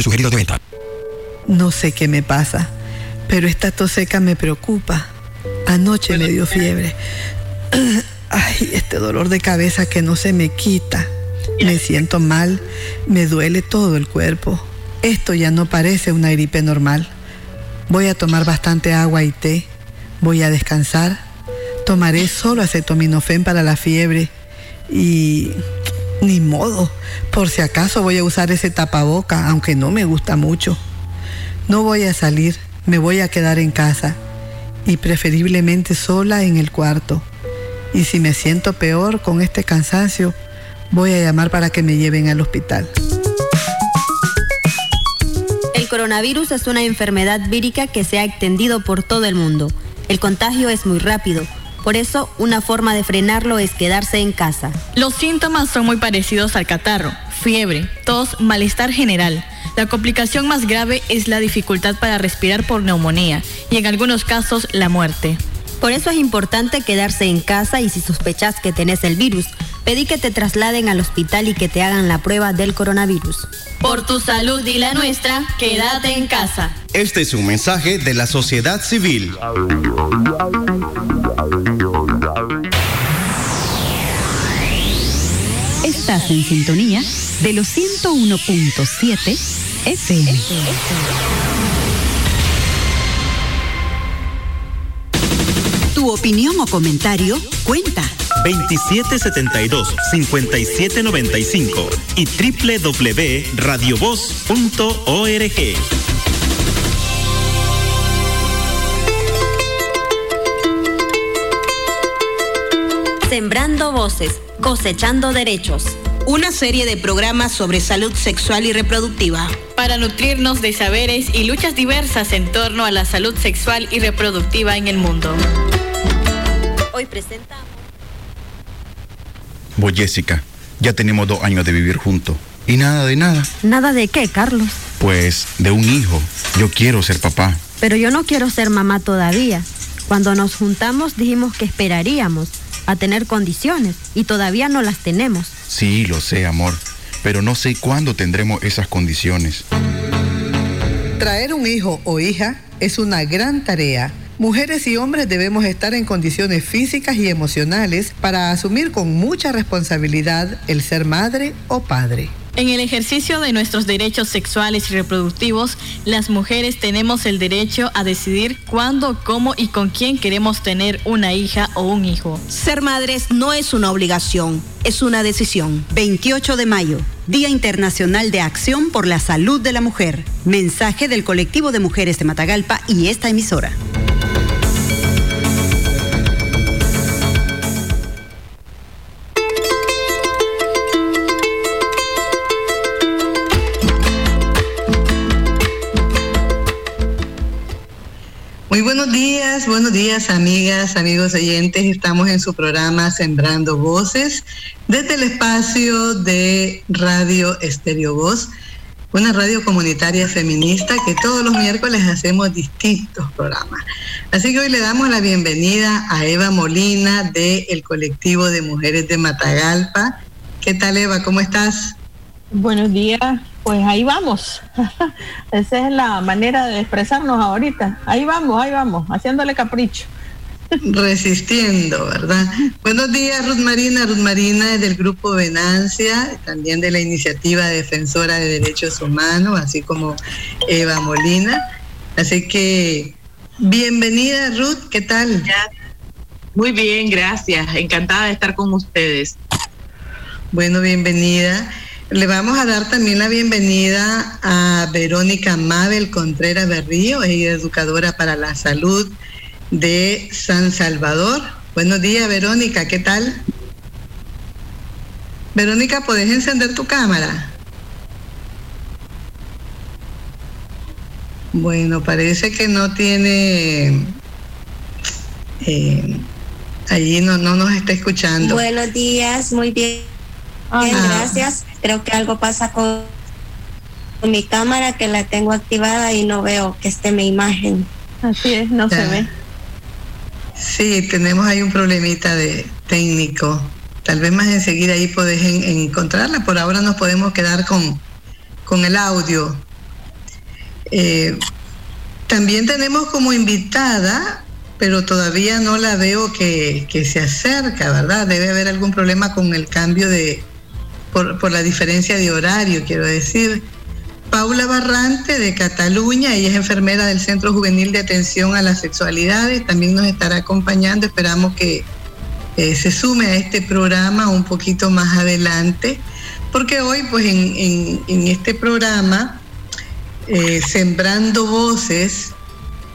Sugerido de venta. No sé qué me pasa, pero esta tos seca me preocupa. Anoche me dio fiebre. Ay, este dolor de cabeza que no se me quita. Me siento mal, me duele todo el cuerpo. Esto ya no parece una gripe normal. Voy a tomar bastante agua y té. Voy a descansar. Tomaré solo acetaminofén para la fiebre. Y ni modo. Por si acaso voy a usar ese tapaboca, aunque no me gusta mucho. No voy a salir, me voy a quedar en casa. Y preferiblemente sola en el cuarto. Y si me siento peor con este cansancio, voy a llamar para que me lleven al hospital. El coronavirus es una enfermedad vírica que se ha extendido por todo el mundo. El contagio es muy rápido. Por eso, una forma de frenarlo es quedarse en casa. Los síntomas son muy parecidos al catarro, fiebre, tos, malestar general. La complicación más grave es la dificultad para respirar por neumonía y en algunos casos la muerte. Por eso es importante quedarse en casa y si sospechas que tenés el virus, pedí que te trasladen al hospital y que te hagan la prueba del coronavirus. Por tu salud y la nuestra, quédate en casa. Este es un mensaje de la sociedad civil. Estás en sintonía de los 101.7 FM. Tu opinión o comentario cuenta. 2772-5795 y www.radiovoz.org. Sembrando voces, cosechando derechos. Una serie de programas sobre salud sexual y reproductiva. Para nutrirnos de saberes y luchas diversas en torno a la salud sexual y reproductiva en el mundo. Hoy presentamos. Vos, Jessica, ya tenemos dos años de vivir juntos. Y nada de nada. ¿Nada de qué, Carlos? Pues de un hijo. Yo quiero ser papá. Pero yo no quiero ser mamá todavía. Cuando nos juntamos dijimos que esperaríamos a tener condiciones y todavía no las tenemos. Sí, lo sé, amor. Pero no sé cuándo tendremos esas condiciones. Traer un hijo o hija es una gran tarea. Mujeres y hombres debemos estar en condiciones físicas y emocionales para asumir con mucha responsabilidad el ser madre o padre. En el ejercicio de nuestros derechos sexuales y reproductivos, las mujeres tenemos el derecho a decidir cuándo, cómo y con quién queremos tener una hija o un hijo. Ser madres no es una obligación, es una decisión. 28 de mayo, Día Internacional de Acción por la Salud de la Mujer. Mensaje del colectivo de mujeres de Matagalpa y esta emisora. Días, buenos días amigas, amigos oyentes. Estamos en su programa Sembrando Voces desde el espacio de Radio Estéreo Voz, una radio comunitaria feminista que todos los miércoles hacemos distintos programas. Así que hoy le damos la bienvenida a Eva Molina del colectivo de mujeres de Matagalpa. ¿Qué tal Eva? ¿Cómo estás? Buenos días, pues ahí vamos. Esa es la manera de expresarnos ahorita. Ahí vamos, ahí vamos, haciéndole capricho. Resistiendo, ¿verdad? Buenos días, Ruth Marina. Ruth Marina es del grupo Venancia, también de la iniciativa defensora de derechos humanos, así como Eva Molina. Así que, bienvenida, Ruth, ¿qué tal? Muy bien, gracias. Encantada de estar con ustedes. Bueno, bienvenida. Le vamos a dar también la bienvenida a Verónica Mabel Contreras Berrío, ella educadora para la salud de San Salvador. Buenos días, Verónica, ¿qué tal? Verónica, ¿podés encender tu cámara? Bueno, parece que no tiene... Eh, allí no, no nos está escuchando. Buenos días, muy bien. Bien, Ah. gracias. Creo que algo pasa con, con mi cámara que la tengo activada y no veo que esté mi imagen. Así es, no se ve. Sí, tenemos ahí un problemita de técnico. Tal vez más enseguida ahí podés en- encontrarla. Por ahora nos podemos quedar con, con el audio. Eh, también tenemos como invitada, pero todavía no la veo que, que, se acerca, ¿verdad? Debe haber algún problema con el cambio de, por, por la diferencia de horario, quiero decir. Paula Barrante de Cataluña, ella es enfermera del Centro Juvenil de Atención a las Sexualidades, también nos estará acompañando, esperamos que eh, se sume a este programa un poquito más adelante, porque hoy pues en, en, este programa, eh, Sembrando Voces,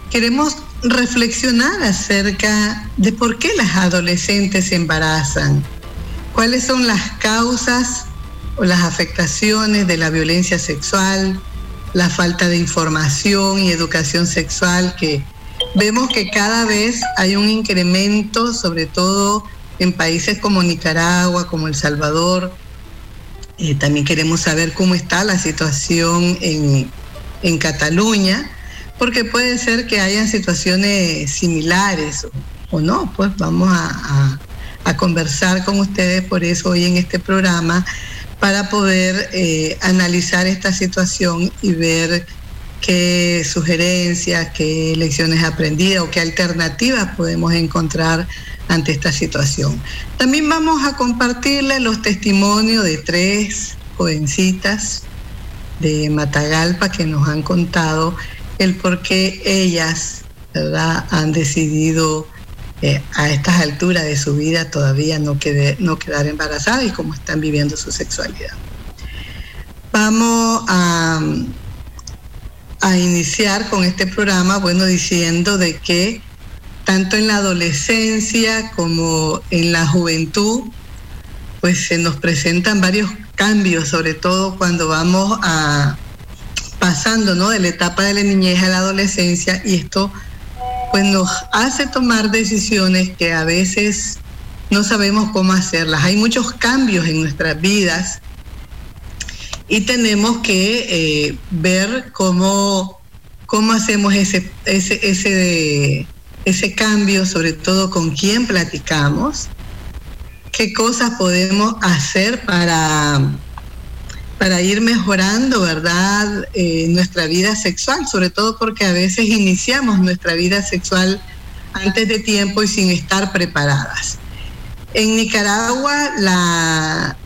queremos reflexionar acerca de por qué las adolescentes se embarazan, cuáles son las causas o las afectaciones de la violencia sexual, la falta de información y educación sexual, que vemos que cada vez hay un incremento, sobre todo en países como Nicaragua, como El Salvador. Eh, también queremos saber cómo está la situación en, en Cataluña, porque puede ser que hayan situaciones similares o, no, pues vamos a, a, a conversar con ustedes por eso hoy en este programa para poder eh, analizar esta situación y ver qué sugerencias, qué lecciones aprendidas o qué alternativas podemos encontrar ante esta situación. También vamos a compartirle los testimonios de tres jovencitas de Matagalpa que nos han contado el por qué ellas han decidido eh, a estas alturas de su vida todavía no, quede, no quedar embarazada y cómo están viviendo su sexualidad. Vamos a, a iniciar con este programa, bueno, diciendo de que tanto en la adolescencia como en la juventud, pues se nos presentan varios cambios, sobre todo cuando vamos a pasando ¿no? de la etapa de la niñez a la adolescencia y esto pues nos hace tomar decisiones que a veces no sabemos cómo hacerlas. Hay muchos cambios en nuestras vidas y tenemos que eh, ver cómo, cómo hacemos ese, ese, ese, ese cambio, sobre todo con quién platicamos, qué cosas podemos hacer para para ir mejorando, ¿verdad?, eh, nuestra vida sexual, sobre todo porque a veces iniciamos nuestra vida sexual antes de tiempo y sin estar preparadas. En Nicaragua la,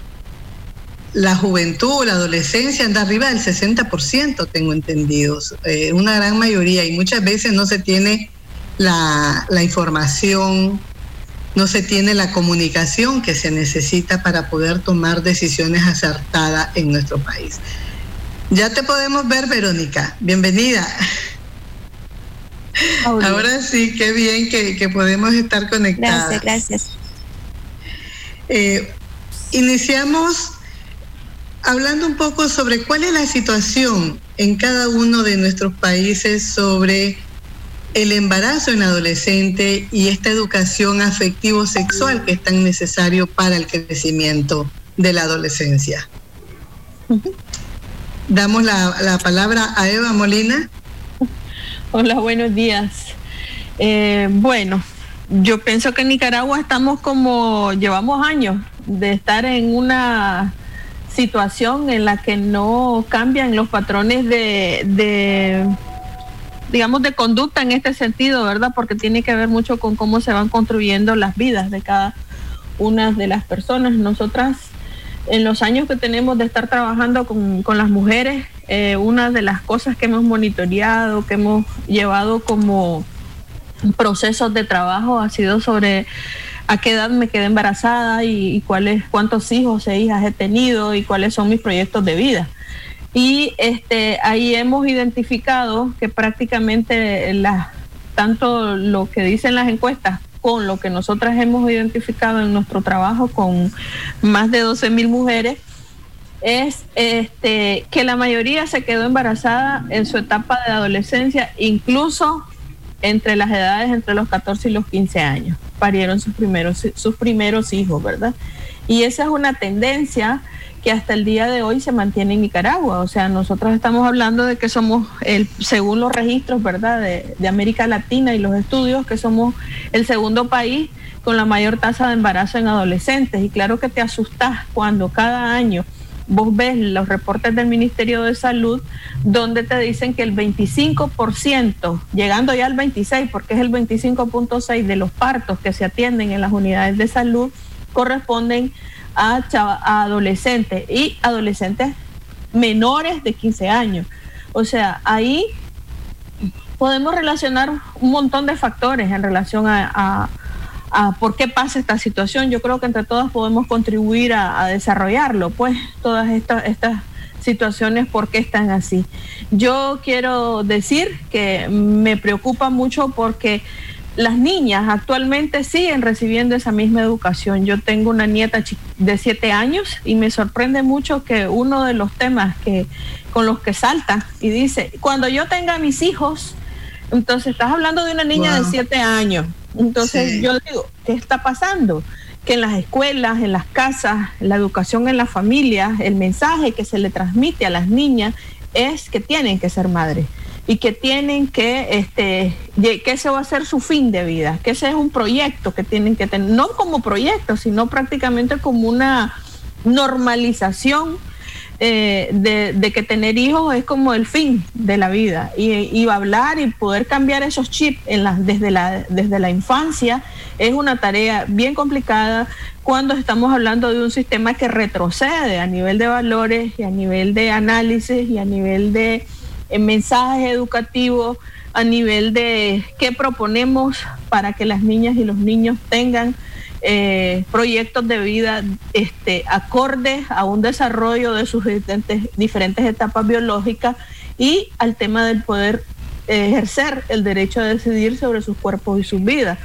la juventud, la adolescencia anda arriba del 60%, tengo entendido, eh, una gran mayoría, y muchas veces no se tiene la, la información no se tiene la comunicación que se necesita para poder tomar decisiones acertadas en nuestro país. Ya te podemos ver, Verónica. Bienvenida. Ahora sí, qué bien que, podemos estar conectadas. Gracias, gracias. Eh, iniciamos hablando un poco sobre cuál es la situación en cada uno de nuestros países sobre el embarazo en adolescente y esta educación afectivo-sexual que es tan necesario para el crecimiento de la adolescencia. Damos la, palabra a Eva Molina. Hola, buenos días. Eh, bueno, yo pienso que en Nicaragua estamos como, llevamos años de estar en una situación en la que no cambian los patrones de digamos, de conducta en este sentido, ¿verdad? Porque tiene que ver mucho con cómo se van construyendo las vidas de cada una de las personas. Nosotras, en los años que tenemos de estar trabajando con, las mujeres, eh, una de las cosas que hemos monitoreado, que hemos llevado como procesos de trabajo ha sido sobre a qué edad me quedé embarazada y, y cuáles, cuántos hijos e hijas he tenido y cuáles son mis proyectos de vida. Y este, ahí hemos identificado que prácticamente la, tanto lo que dicen las encuestas con lo que nosotras hemos identificado en nuestro trabajo con más de 12 mil mujeres, es este, que la mayoría se quedó embarazada en su etapa de adolescencia, incluso entre las edades entre los 14 y los 15 años. Parieron sus primeros, sus primeros hijos, ¿verdad? Y esa es una tendencia que hasta el día de hoy se mantiene en Nicaragua. O sea, nosotros estamos hablando de que somos, el, según los registros, ¿verdad?, de, América Latina y los estudios, que somos el segundo país con la mayor tasa de embarazo en adolescentes. Y claro que te asustas cuando cada año vos ves los reportes del Ministerio de Salud donde te dicen que el 25%, llegando ya al 26, porque es el 25.6 de los partos que se atienden en las unidades de salud, corresponden a, a adolescentes y adolescentes menores de 15 años. O sea, ahí podemos relacionar un montón de factores en relación a, por qué pasa esta situación. Yo creo que entre todas podemos contribuir a, desarrollarlo, pues todas estas, estas situaciones, por qué están así. Yo quiero decir que me preocupa mucho porque las niñas actualmente siguen recibiendo esa misma educación. Yo tengo una nieta de siete años y me sorprende mucho que uno de los temas que con los que salta y dice, cuando yo tenga mis hijos, entonces estás hablando de una niña de siete años. Entonces yo digo, ¿qué está pasando? Que en las escuelas, en las casas, la educación en las familias, el mensaje que se le transmite a las niñas es que tienen que ser madres y que tienen que, este, que ese va a ser su fin de vida, que ese es un proyecto que tienen que tener, no como proyecto, sino prácticamente como una normalización eh, de, que tener hijos es como el fin de la vida. Y, y hablar y poder cambiar esos chips en desde, la, desde la infancia es una tarea bien complicada cuando estamos hablando de un sistema que retrocede a nivel de valores y a nivel de análisis y a nivel de en mensajes educativos a nivel de qué proponemos para que las niñas y los niños tengan eh, proyectos de vida este, acordes a un desarrollo de sus diferentes, diferentes etapas biológicas y al tema del poder ejercer el derecho a decidir sobre sus cuerpos y sus vidas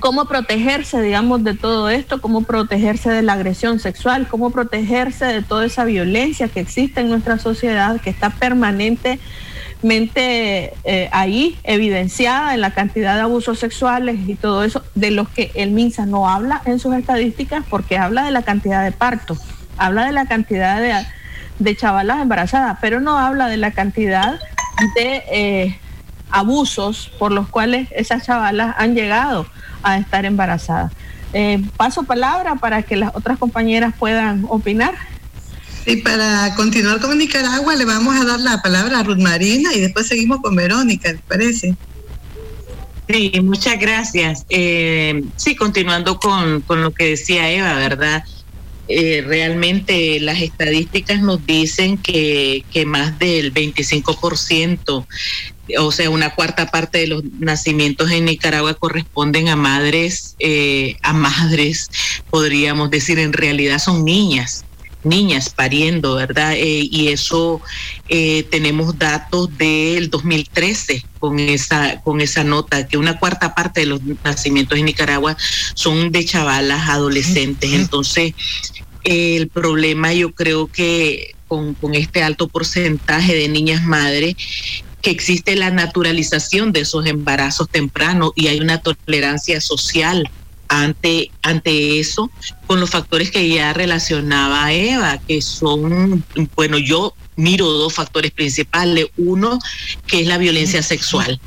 cómo protegerse, digamos, de todo esto, cómo protegerse de la agresión sexual, cómo protegerse de toda esa violencia que existe en nuestra sociedad, que está permanentemente eh, ahí, evidenciada en la cantidad de abusos sexuales y todo eso, de los que el MINSA no habla en sus estadísticas porque habla de la cantidad de partos, habla de la cantidad de, de chavalas embarazadas, pero no habla de la cantidad de... Eh, abusos por los cuales esas chavalas han llegado a estar embarazada. Eh, paso palabra para que las otras compañeras puedan opinar. Y para continuar con Nicaragua le vamos a dar la palabra a Ruth Marina y después seguimos con Verónica, ¿les parece? Sí, muchas gracias. Eh, sí, continuando con, con, lo que decía Eva, ¿verdad? Eh, realmente las estadísticas nos dicen que, que más del 25% o sea, una cuarta parte de los nacimientos en Nicaragua corresponden a madres, eh, a madres, podríamos decir, en realidad son niñas niñas pariendo, ¿verdad? Eh, y eso eh, tenemos datos del 2013 con esa con esa nota que una cuarta parte de los nacimientos en Nicaragua son de chavalas adolescentes. Entonces el problema yo creo que con, con este alto porcentaje de niñas madres que existe la naturalización de esos embarazos tempranos y hay una tolerancia social ante, ante eso con los factores que ya relacionaba Eva, que son, bueno, yo miro dos factores principales. Uno, que es la violencia sexual.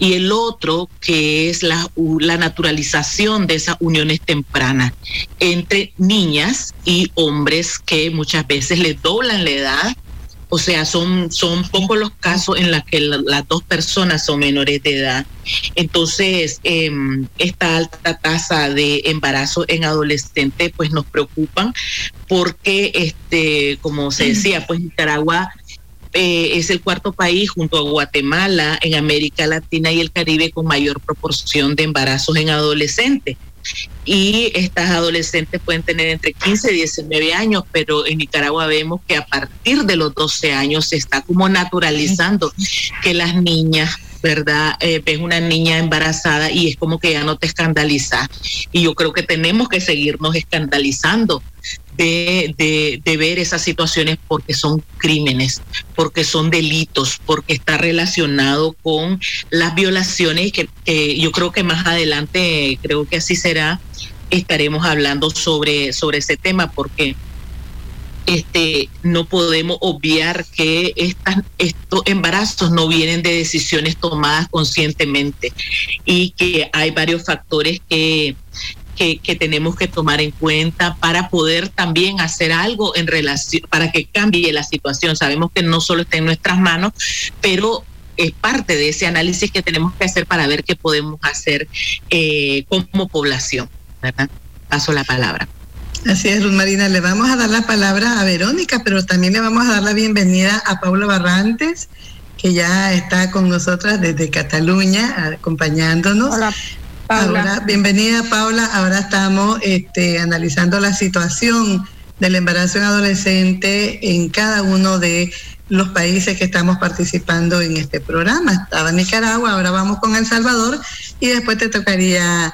Y el otro, que es la, la naturalización de esas uniones tempranas entre niñas y hombres que muchas veces les doblan la edad o sea, son, son pocos los casos en los que las dos personas son menores de edad. Entonces, em, esta alta tasa de embarazo en adolescentes, pues nos preocupan porque, este, como se decía, pues Nicaragua eh, es el cuarto país junto a Guatemala en América Latina y el Caribe con mayor proporción de embarazos en adolescentes y estas adolescentes pueden tener entre 15 y 19 años, pero en Nicaragua vemos que a partir de los 12 años se está como naturalizando que las niñas ¿verdad? Eh, ves una niña embarazada y es como que ya no te escandaliza. Y yo creo que tenemos que seguirnos escandalizando de, de, ver esas situaciones porque son crímenes, porque son delitos, porque está relacionado con las violaciones que yo creo que más adelante, creo que así será, estaremos hablando sobre, sobre ese tema porque este, no podemos obviar que estas, estos embarazos no vienen de decisiones tomadas conscientemente y que hay varios factores que que, que, tenemos que tomar en cuenta para poder también hacer algo en relación, para que cambie la situación. Sabemos que no solo está en nuestras manos, pero es parte de ese análisis que tenemos que hacer para ver qué podemos hacer eh, como población. ¿verdad? Paso la palabra. Así es, Ruth Marina. Le vamos a dar la palabra a Verónica, pero también le vamos a dar la bienvenida a Paula Barrantes, que ya está con nosotras desde Cataluña, acompañándonos. Hola, Paula. Ahora, bienvenida, Paula. Ahora estamos este, analizando la situación del embarazo en adolescente en cada uno de los países que estamos participando en este programa. Estaba Nicaragua, ahora vamos con El Salvador y después te tocaría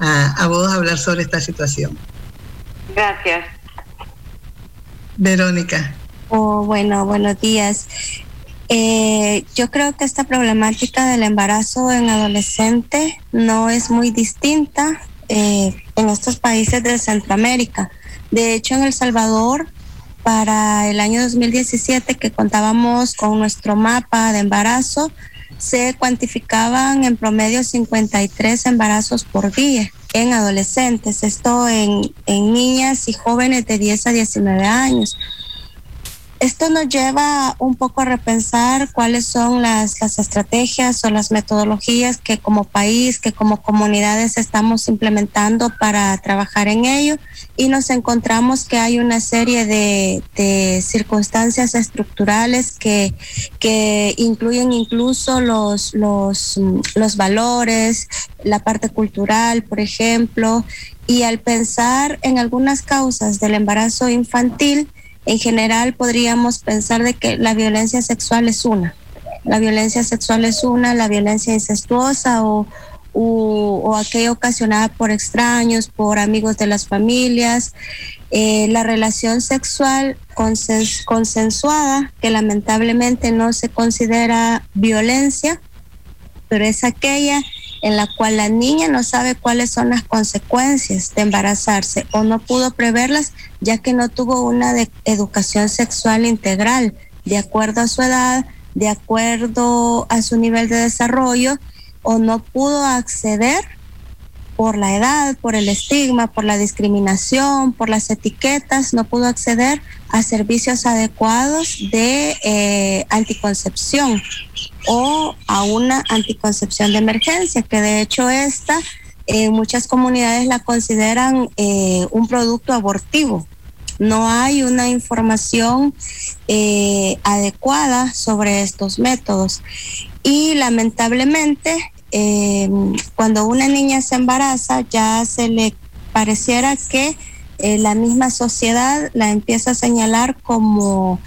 a, a vos hablar sobre esta situación. Gracias. Verónica. Oh, bueno, buenos días. Eh, yo creo que esta problemática del embarazo en adolescente no es muy distinta eh, en estos países de Centroamérica. De hecho, en El Salvador, para el año 2017, que contábamos con nuestro mapa de embarazo, se cuantificaban en promedio 53 embarazos por día en adolescentes, esto en, en niñas y jóvenes de 10 a 19 años. Esto nos lleva un poco a repensar cuáles son las, las, estrategias o las metodologías que como país, que como comunidades estamos implementando para trabajar en ello. Y nos encontramos que hay una serie de, de circunstancias estructurales que, que incluyen incluso los, los, los valores, la parte cultural, por ejemplo, y al pensar en algunas causas del embarazo infantil, en general podríamos pensar de que la violencia sexual es una. La violencia sexual es una, la violencia incestuosa o, o, aquella ocasionada por extraños, por amigos de las familias, eh, la relación sexual consens consensuada, que lamentablemente no se considera violencia, pero es aquella en la cual la niña no sabe cuáles son las consecuencias de embarazarse o no pudo preverlas ya que no tuvo una educación sexual integral. De acuerdo a su edad, de acuerdo a su nivel de desarrollo o no pudo acceder por la edad, por el estigma, por la discriminación, por las etiquetas, no pudo acceder a servicios adecuados de eh, anticoncepción o a una anticoncepción de emergencia, que de hecho esta en muchas comunidades la consideran eh, un producto abortivo. No hay una información eh, adecuada sobre estos métodos. Y lamentablemente, eh, cuando una niña se embaraza, ya se le pareciera que eh, la misma sociedad la empieza a señalar como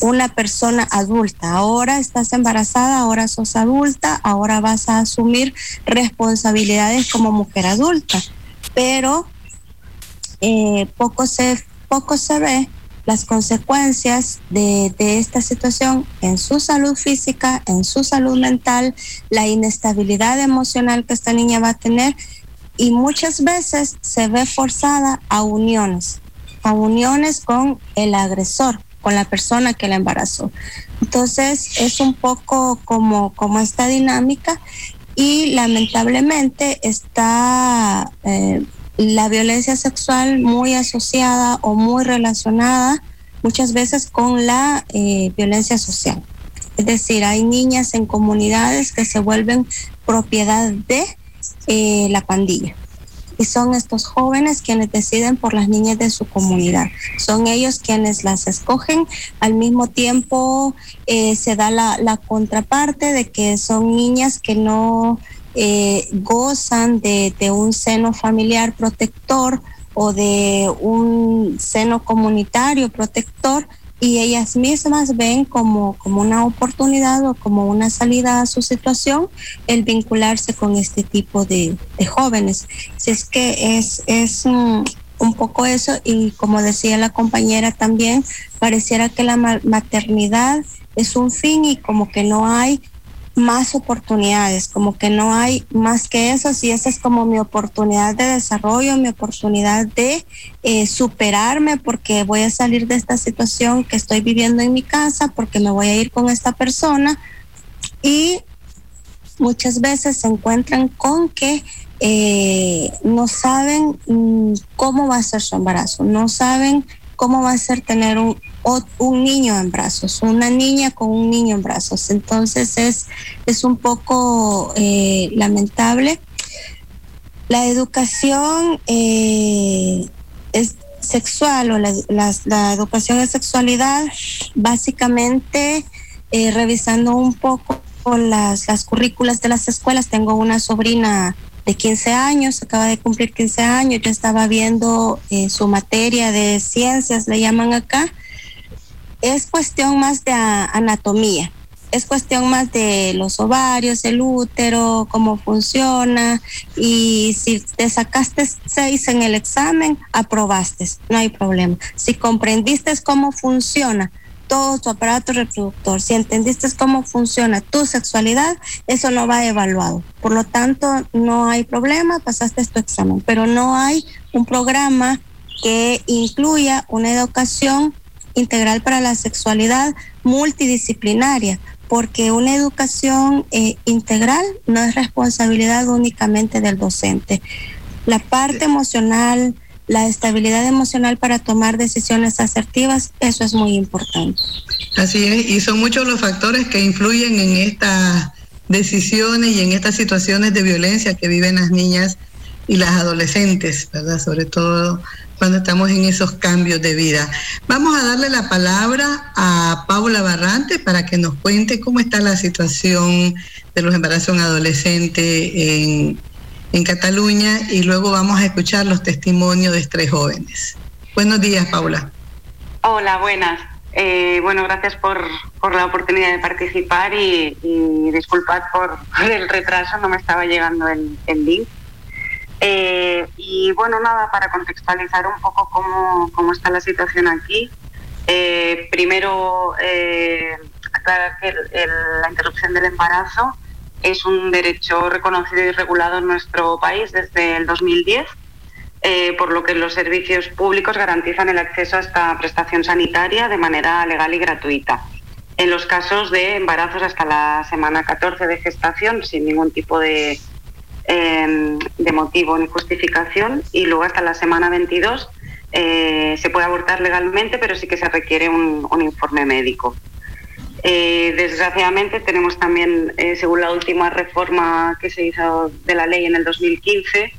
una persona adulta. Ahora estás embarazada, ahora sos adulta, ahora vas a asumir responsabilidades como mujer adulta. Pero eh, poco, se, poco se ve las consecuencias de, de, esta situación en su salud física, en su salud mental, la inestabilidad emocional que esta niña va a tener y muchas veces se ve forzada a uniones, a uniones con el agresor con la persona que la embarazó. Entonces es un poco como, como esta dinámica y lamentablemente está eh, la violencia sexual muy asociada o muy relacionada muchas veces con la eh, violencia social. Es decir, hay niñas en comunidades que se vuelven propiedad de eh, la pandilla y son estos jóvenes quienes deciden por las niñas de su comunidad. Son ellos quienes las escogen. Al mismo tiempo eh, se da la, contraparte de que son niñas que no eh, gozan de un seno familiar protector o de un seno comunitario protector y ellas mismas ven como, como una oportunidad o como una salida a su situación el vincularse con este tipo de, de jóvenes. Si es que es, es un, un, poco eso y como decía la compañera también, pareciera que la maternidad es un fin y como que no hay más oportunidades, como que no hay más que eso, y esa es como mi oportunidad de desarrollo, mi oportunidad de eh, superarme porque voy a salir de esta situación que estoy viviendo en mi casa, porque me voy a ir con esta persona y muchas veces se encuentran con que eh, no saben mm, cómo va a ser su embarazo, no saben cómo va a ser tener un, un niño en brazos, una niña con un niño en brazos. Entonces es, es un poco eh, lamentable. La educación eh, es sexual o la, la, educación de sexualidad, básicamente eh, revisando un poco las, las currículas de las escuelas, tengo una sobrina de 15 años, acaba de cumplir 15 años, yo estaba viendo su materia de ciencias, le llaman acá, es cuestión más de anatomía, es cuestión más de los ovarios, el útero, cómo funciona y si te sacaste seis en el examen, aprobaste, no hay problema. Si comprendiste cómo funciona todo tu aparato reproductor, si entendiste cómo funciona tu sexualidad, eso no va evaluado. Por lo tanto, no hay problema, pasaste tu examen, pero no hay un programa que incluya una educación integral para la sexualidad multidisciplinaria, porque una educación eh, integral no es responsabilidad únicamente del docente. La parte emocional, la estabilidad emocional para tomar decisiones asertivas, eso es muy importante. Así es, y son muchos los factores que influyen en estas decisiones y en estas situaciones de violencia que viven las niñas y las adolescentes, ¿verdad? Sobre todo cuando estamos en esos cambios de vida. Vamos a darle la palabra a Paula Barrante para que nos cuente cómo está la situación de los embarazos adolescentes en, en Cataluña y luego vamos a escuchar los testimonios de tres jóvenes. Buenos días, Paula. Hola, buenas. Eh, bueno, gracias por, por, la oportunidad de participar y, disculpad por, el retraso, no me estaba llegando el, el link. Eh, y bueno, nada, para contextualizar un poco cómo, cómo está la situación aquí. Eh, primero, eh, aclarar que la interrupción del embarazo es un derecho reconocido y regulado en nuestro país desde el 2010, por lo que los servicios públicos garantizan el acceso a esta prestación sanitaria de manera legal y gratuita. En los casos de embarazos hasta la semana 14 de gestación, sin ningún tipo de, Em, de motivo ni justificación y luego hasta la semana 22 eh, se puede abortar legalmente, pero sí que se requiere un, informe médico. Eh, desgraciadamente tenemos también, eh, según la última reforma que se hizo de la ley en el 2015,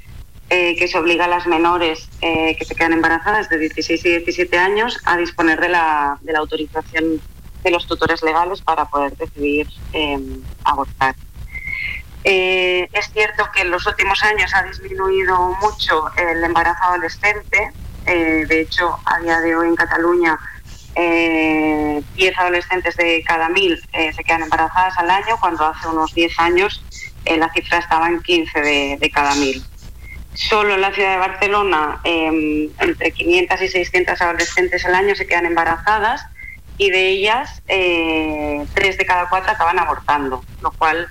que se obliga a las menores que se quedan embarazadas de 16 y 17 años a disponer de la, de la autorización de los tutores legales para poder decidir em, abortar. Eh, es cierto que en los últimos años ha disminuido mucho el embarazo adolescente. Eh, de hecho, a día de hoy en Cataluña, eh, 10 adolescentes de cada mil eh, se quedan embarazadas al año, cuando hace unos 10 años la cifra estaba en 15 de, cada mil. Solo en la ciudad de Barcelona, em, entre 500 y 600 adolescentes al año se quedan embarazadas y de ellas, 3 de cada 4 acaban abortando, lo cual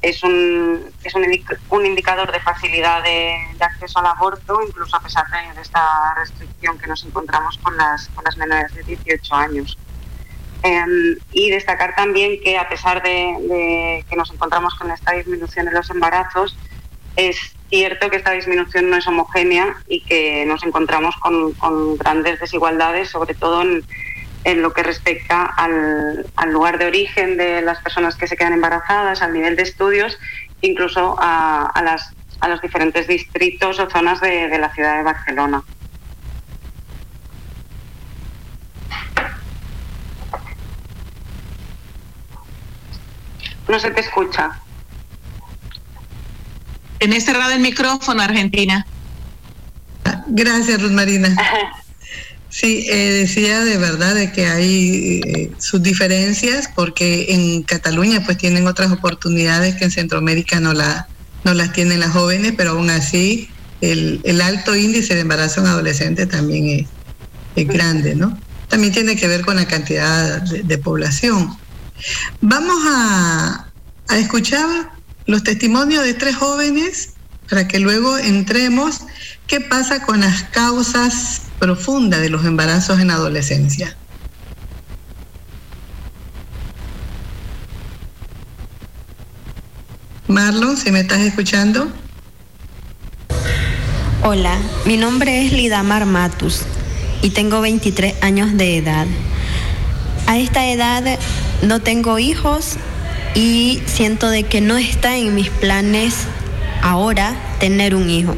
es un, es un, indicador de facilidad de, acceso al aborto, incluso a pesar de, esta restricción que nos encontramos con las, con las menores de 18 años. Em, y destacar también que a pesar de, que nos encontramos con esta disminución de los embarazos, es cierto que esta disminución no es homogénea y que nos encontramos con, con grandes desigualdades, sobre todo en, en lo que respecta al, lugar de origen de las personas que se quedan embarazadas, al nivel de estudios, incluso a, las, a los diferentes distritos o zonas de, de la ciudad de Barcelona. No se te escucha. Tienes cerrado el micrófono, Argentina. Gracias, Ruth Marina. Sí, eh, decía de verdad de que hay eh, sus diferencias porque en Cataluña pues tienen otras oportunidades que en Centroamérica no, la, no las tienen las jóvenes, pero aún así el, el alto índice de embarazo en adolescentes también es, es, grande, ¿no? También tiene que ver con la cantidad de, de población. Vamos a, a escuchar los testimonios de tres jóvenes para que luego entremos qué pasa con las causas profunda de los embarazos en adolescencia. Marlon, si me estás escuchando. Hola, mi nombre es Lidamar Matus y tengo 23 años de edad. A esta edad no tengo hijos y siento de que no está en mis planes ahora tener un hijo.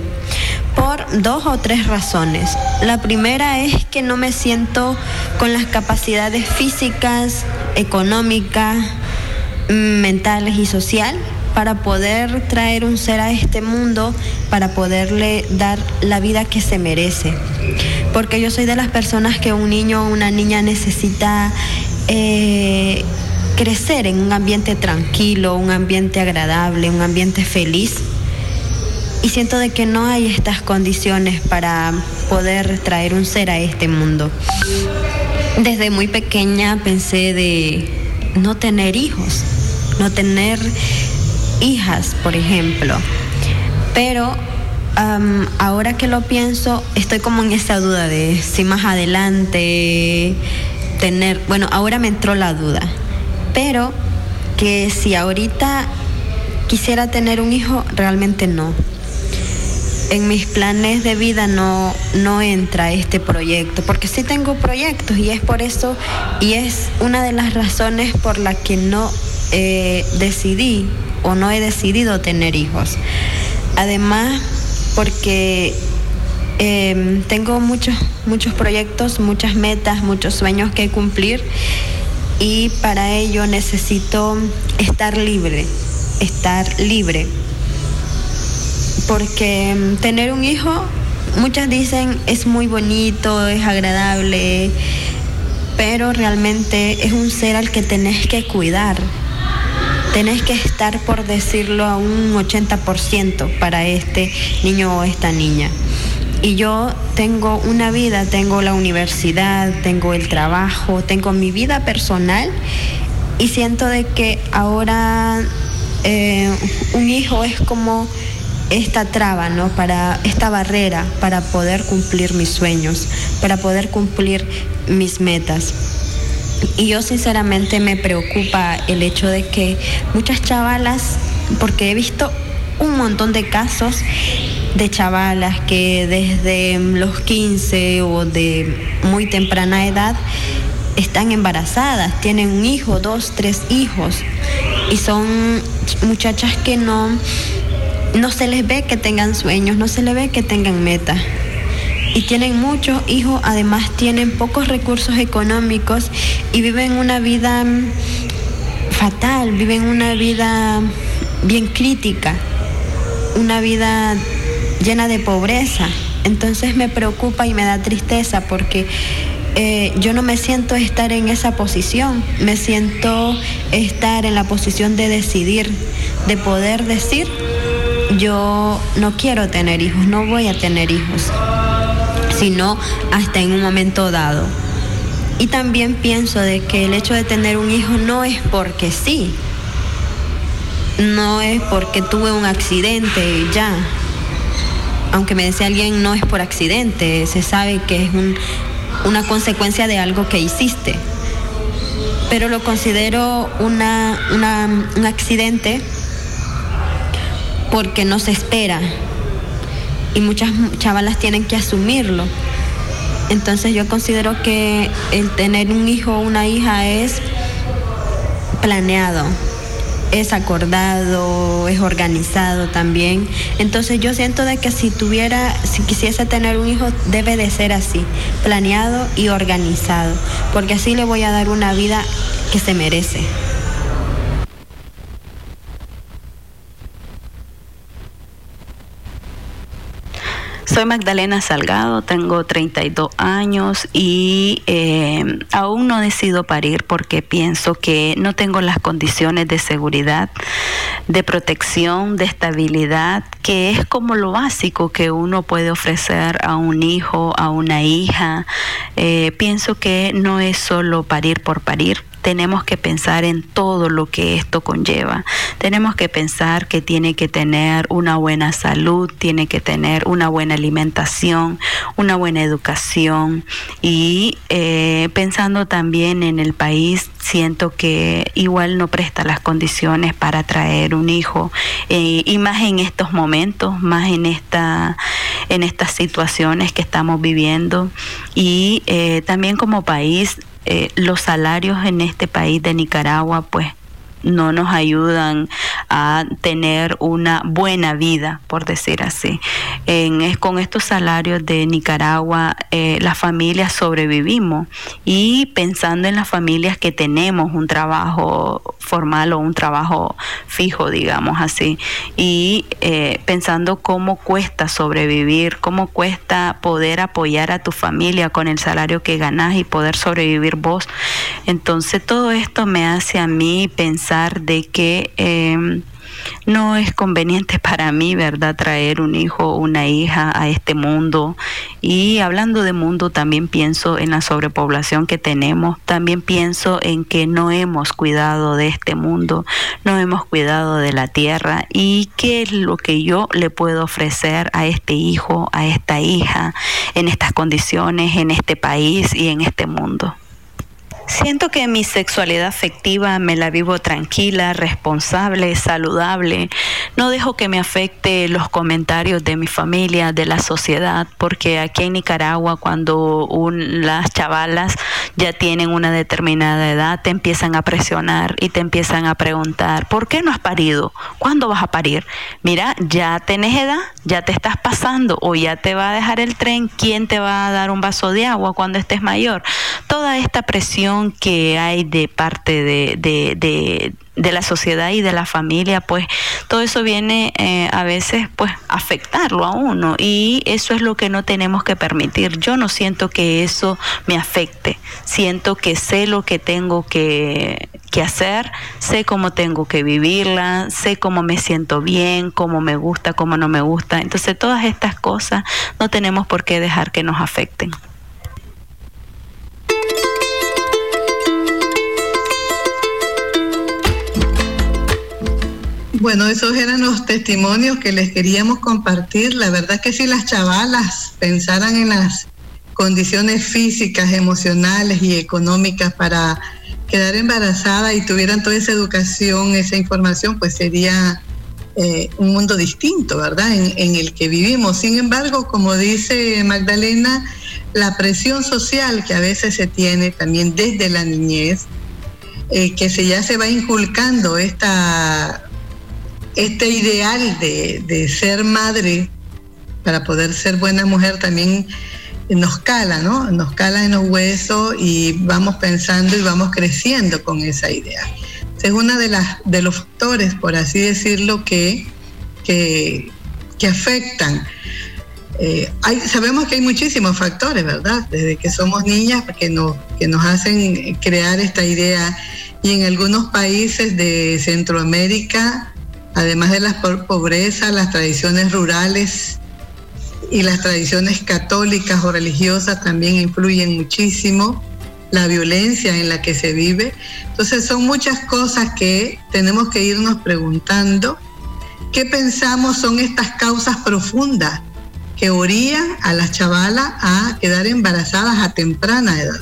Por dos o tres razones. La primera es que no me siento con las capacidades físicas, económicas, mentales y social para poder traer un ser a este mundo, para poderle dar la vida que se merece. Porque yo soy de las personas que un niño o una niña necesita eh, crecer en un ambiente tranquilo, un ambiente agradable, un ambiente feliz. Y siento de que no hay estas condiciones para poder traer un ser a este mundo. Desde muy pequeña pensé de no tener hijos, no tener hijas, por ejemplo. Pero ahora que lo pienso, estoy como en esa duda de si más adelante tener, bueno, ahora me entró la duda, pero que si ahorita quisiera tener un hijo, realmente no. En mis planes de vida no, no entra este proyecto, porque sí tengo proyectos y es por eso, y es una de las razones por la que no eh, decidí o no he decidido tener hijos. Además, porque em, tengo muchos, muchos proyectos, muchas metas, muchos sueños que cumplir y para ello necesito estar libre, estar libre. Porque em, tener un hijo, muchas dicen es muy bonito, es agradable, pero realmente es un ser al que tenés que cuidar tenés que estar, por decirlo, a un 80% para este niño o esta niña. Y yo tengo una vida, tengo la universidad, tengo el trabajo, tengo mi vida personal y siento de que ahora eh, un hijo es como esta traba, ¿no? Para esta barrera para poder cumplir mis sueños, para poder cumplir mis metas. Y yo sinceramente me preocupa el hecho de que muchas chavalas, porque he visto un montón de casos de chavalas que desde los 15 o de muy temprana edad están embarazadas, tienen un hijo, dos, tres hijos y son muchachas que no, no se les ve que tengan sueños, no se les ve que tengan metas y tienen muchos hijos, además tienen pocos recursos económicos y viven una vida fatal, viven una vida bien crítica, una vida llena de pobreza. Entonces me preocupa y me da tristeza porque eh, yo no me siento estar en esa posición, me siento estar en la posición de decidir, de poder decir, yo no quiero tener hijos, no voy a tener hijos sino hasta en un momento dado. Y también pienso de que el hecho de tener un hijo no es porque sí, no es porque tuve un accidente y ya. Aunque me decía alguien no es por accidente, se sabe que es una consecuencia de algo que hiciste. Pero lo considero una, un accidente porque no se espera, y muchas chavalas tienen que asumirlo. Entonces yo considero que el tener un hijo o una hija es planeado, es acordado, es organizado también. Entonces yo siento de que si tuviera, si quisiese tener un hijo, debe de ser así, planeado y organizado, porque así le voy a dar una vida que se merece. Soy Magdalena Salgado, tengo 32 años y eh, aún no decido parir porque pienso que no tengo las condiciones de seguridad, de protección, de estabilidad, que es como lo básico que uno puede ofrecer a un hijo, a una hija. Eh, pienso que no es solo parir por parir tenemos que pensar en todo lo que esto conlleva. Tenemos que pensar que tiene que tener una buena salud, tiene que tener una buena alimentación, una buena educación. Y eh, pensando también en el país, siento que igual no presta las condiciones para traer un hijo. Eh, y más en estos momentos, más en esta en estas situaciones que estamos viviendo. Y eh, también como país eh, los salarios en este país de Nicaragua pues no nos ayudan a tener una buena vida, por decir así. En, con estos salarios de Nicaragua, eh, las familias sobrevivimos y pensando en las familias que tenemos un trabajo formal o un trabajo fijo, digamos así, y eh, pensando cómo cuesta sobrevivir, cómo cuesta poder apoyar a tu familia con el salario que ganas y poder sobrevivir vos. Entonces todo esto me hace a mí pensar de que em, no es conveniente para mí, ¿verdad?, traer un hijo o una hija a este mundo. Y hablando de mundo, también pienso en la sobrepoblación que tenemos, también pienso en que no hemos cuidado de este mundo, no hemos cuidado de la tierra y qué es lo que yo le puedo ofrecer a este hijo, a esta hija, en estas condiciones, en este país y en este mundo. Siento que mi sexualidad afectiva me la vivo tranquila, responsable, saludable. No dejo que me afecte los comentarios de mi familia, de la sociedad, porque aquí en Nicaragua cuando las chavalas ya tienen una determinada edad, te empiezan a presionar y te empiezan a preguntar, ¿por qué no has parido? ¿Cuándo vas a parir? Mira, ya tenés edad, ya te estás pasando o ya te va a dejar el tren, ¿quién te va a dar un vaso de agua cuando estés mayor? Toda esta presión que hay de parte de, de, de, la sociedad y de la familia, pues todo eso viene eh, a veces pues afectarlo a uno y eso es lo que no tenemos que permitir. Yo no siento que eso me afecte, siento que sé lo que tengo que, que hacer, sé cómo tengo que vivirla, sé cómo me siento bien, cómo me gusta, cómo no me gusta. Entonces todas estas cosas no tenemos por qué dejar que nos afecten. Bueno, esos eran los testimonios que les queríamos compartir. La verdad es que si las chavalas pensaran en las condiciones físicas, emocionales y económicas para quedar embarazada y tuvieran toda esa educación, esa información, pues sería eh, un mundo distinto, ¿verdad? En, el que vivimos. Sin embargo, como dice Magdalena, la presión social que a veces se tiene también desde la niñez, eh, que se ya se va inculcando esta este ideal de, ser madre para poder ser buena mujer también nos cala, ¿no? Nos cala en los huesos y vamos pensando y vamos creciendo con esa idea. Es uno de, las, de los factores, por así decirlo, que, que, afectan. Eh, sabemos que hay muchísimos factores, ¿verdad? Desde que somos niñas que nos, que nos hacen crear esta idea y en algunos países de Centroamérica además de la pobreza, las tradiciones rurales y las tradiciones católicas o religiosas también influyen muchísimo, la violencia en la que se vive. Entonces son muchas cosas que tenemos que irnos preguntando. ¿Qué pensamos son estas causas profundas que orían a las chavalas a quedar embarazadas a temprana edad?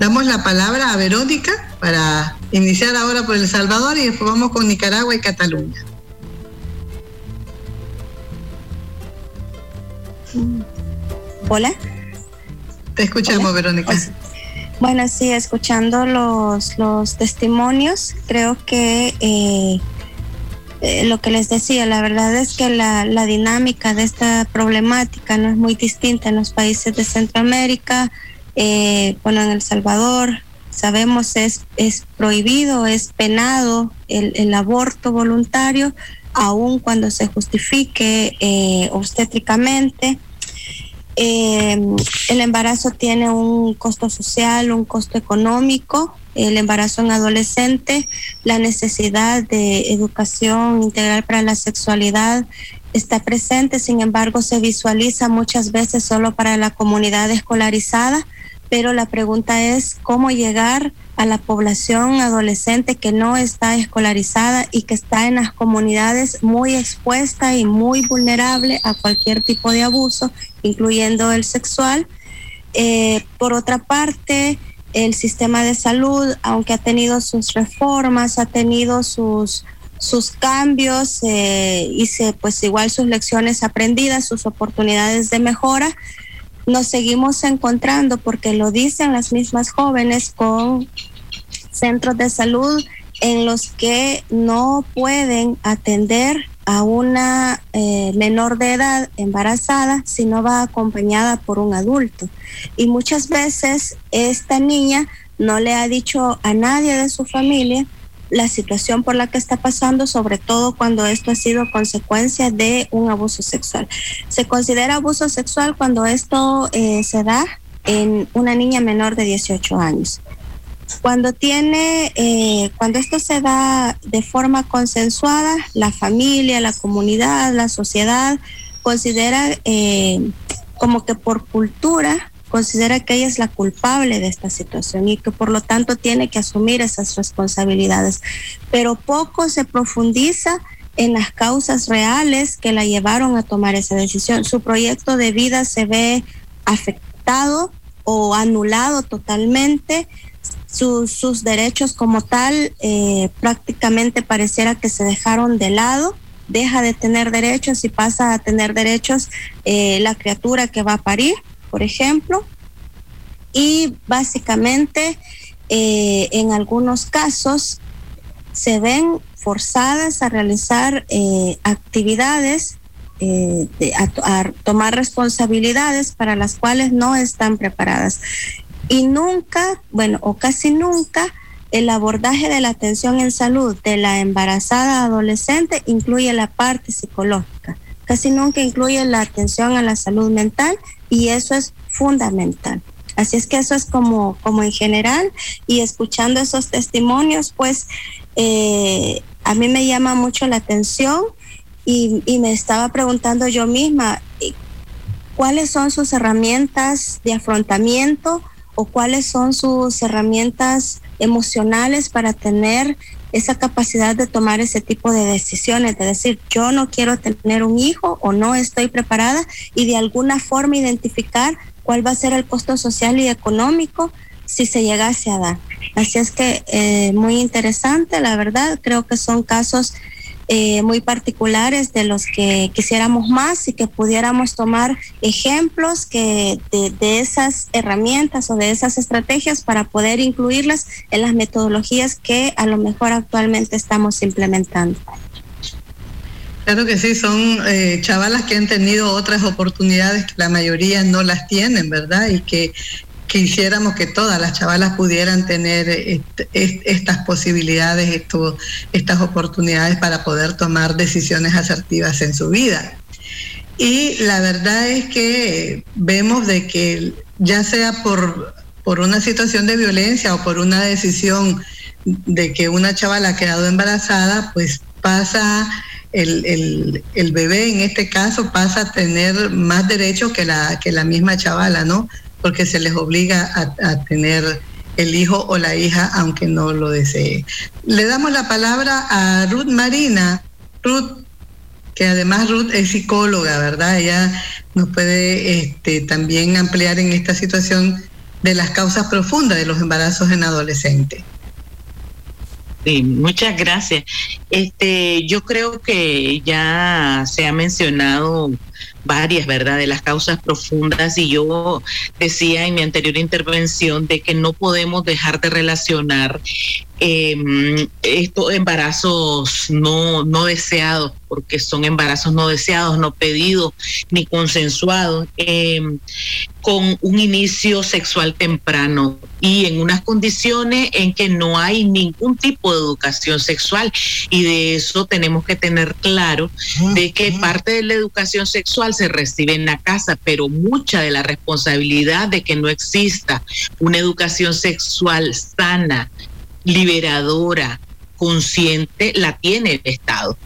Damos la palabra a Verónica para iniciar ahora por El Salvador y después vamos con Nicaragua y Cataluña. Hola. Te escuchamos, Verónica. Bueno, sí, escuchando los, los testimonios, creo que eh, eh, lo que les decía, la verdad es que la, la, dinámica de esta problemática no es muy distinta en los países de Centroamérica, eh, bueno, en El Salvador sabemos es, es prohibido, es penado el, aborto voluntario, aun cuando se justifique eh, obstétricamente. Eh, el embarazo tiene un costo social, un costo económico, el embarazo en adolescente, la necesidad de educación integral para la sexualidad está presente, sin embargo se visualiza muchas veces solo para la comunidad escolarizada pero la pregunta es cómo llegar a la población adolescente que no está escolarizada y que está en las comunidades muy expuesta y muy vulnerable a cualquier tipo de abuso, incluyendo el sexual. Eh, por otra parte, el sistema de salud, aunque ha tenido sus reformas, ha tenido sus sus cambios eh, y pues igual sus lecciones aprendidas, sus oportunidades de mejora, nos seguimos encontrando, porque lo dicen las mismas jóvenes, con centros de salud en los que no pueden atender a una eh, menor de edad embarazada si no va acompañada por un adulto. Y muchas veces esta niña no le ha dicho a nadie de su familia la situación por la que está pasando, sobre todo cuando esto ha sido consecuencia de un abuso sexual. Se considera abuso sexual cuando esto eh, se da en una niña menor de 18 años. Cuando tiene, eh, cuando esto se da de forma consensuada, la familia, la comunidad, la sociedad considera eh, como que por cultura considera que ella es la culpable de esta situación y que por lo tanto tiene que asumir esas responsabilidades. Pero poco se profundiza en las causas reales que la llevaron a tomar esa decisión. Su proyecto de vida se ve afectado o anulado totalmente. sus derechos como tal eh, prácticamente pareciera que se dejaron de lado deja de tener derechos y pasa a tener derechos eh, la criatura que va a parir por ejemplo, y básicamente eh, en algunos casos se ven forzadas a realizar eh, actividades, eh, a, tomar responsabilidades para las cuales no están preparadas. Y nunca, bueno, o casi nunca, el abordaje de la atención en salud de la embarazada adolescente incluye la parte psicológica. Casi nunca incluye la atención a la salud mental y eso es fundamental. Así es que eso es como, como en general y escuchando esos testimonios, pues eh, a mí me llama mucho la atención y, me estaba preguntando yo misma, eh, ¿cuáles son sus herramientas de afrontamiento o cuáles son sus herramientas emocionales para tener esa capacidad de tomar ese tipo de decisiones, de decir, yo no quiero tener un hijo o no estoy preparada y de alguna forma identificar cuál va a ser el costo social y económico si se llegase a dar. Así es que eh, muy interesante, la verdad, creo que son casos eh, muy particulares de los que quisiéramos más y que pudiéramos tomar ejemplos que de, esas herramientas o de esas estrategias para poder incluirlas en las metodologías que a lo mejor actualmente estamos implementando. Claro que sí, son eh, chavalas que han tenido otras oportunidades que la mayoría no las tienen, ¿verdad? Y que quisiéramos que todas las chavalas pudieran tener estas posibilidades, estas oportunidades para poder tomar decisiones asertivas en su vida. Y la verdad es que vemos de que ya sea por, por una situación de violencia o por una decisión de que una chavala ha quedado embarazada, pues pasa el, el, bebé en este caso pasa a tener más derechos que la, que la misma chavala, ¿no? Porque se les obliga a, tener el hijo o la hija aunque no lo desee. Le damos la palabra a Ruth Marina. Ruth, que además Ruth es psicóloga, ¿verdad? Ella nos puede este, también ampliar en esta situación de las causas profundas de los embarazos en adolescentes. Sí, muchas gracias. Este, yo creo que ya se ha mencionado varias, ¿verdad?, de las causas profundas y yo decía en mi anterior intervención de que no podemos dejar de relacionar eh, estos embarazos no, no deseados, porque son embarazos no deseados, no pedidos ni consensuados, em, con un inicio sexual temprano y en unas condiciones en que no hay ningún tipo de educación sexual. Y de eso tenemos que tener claro de que parte de la educación sexual se recibe en la casa, pero mucha de la responsabilidad de que no exista una educación sexual sana, liberadora, consciente, la tiene el Estado.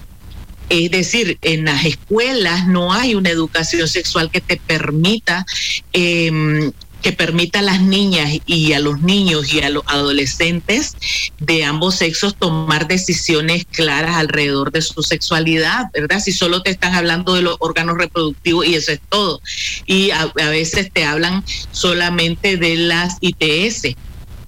Es decir, en las escuelas no hay una educación sexual que te permita em, que permita a las niñas y a los niños y a los adolescentes de ambos sexos tomar decisiones claras alrededor de su sexualidad, ¿verdad? Si solo te están hablando de los órganos reproductivos y eso es todo. Y a, veces te hablan solamente de las ITS.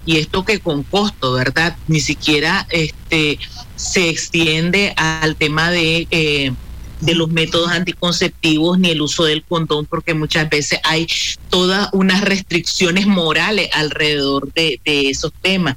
Y esto que con costo, ¿verdad? Ni siquiera este, se extiende al tema de... Eh, de los métodos anticonceptivos ni el uso del condón, porque muchas veces hay todas unas restricciones morales alrededor de, esos temas.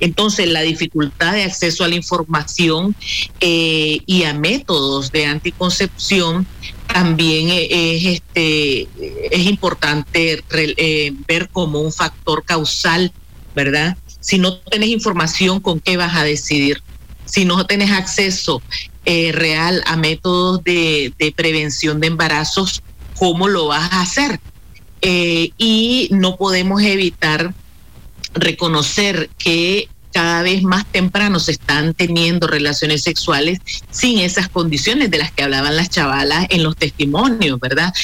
Entonces, la dificultad de acceso a la información eh, y a métodos de anticoncepción también es, este, es importante eh, ver como un factor causal, ¿verdad? Si no tienes información, ¿con qué vas a decidir? Si no tienes acceso eh, real a métodos de, prevención de embarazos, ¿cómo lo vas a hacer? Eh, y no podemos evitar reconocer que cada vez más temprano se están teniendo relaciones sexuales sin esas condiciones de las que hablaban las chavalas en los testimonios, ¿verdad?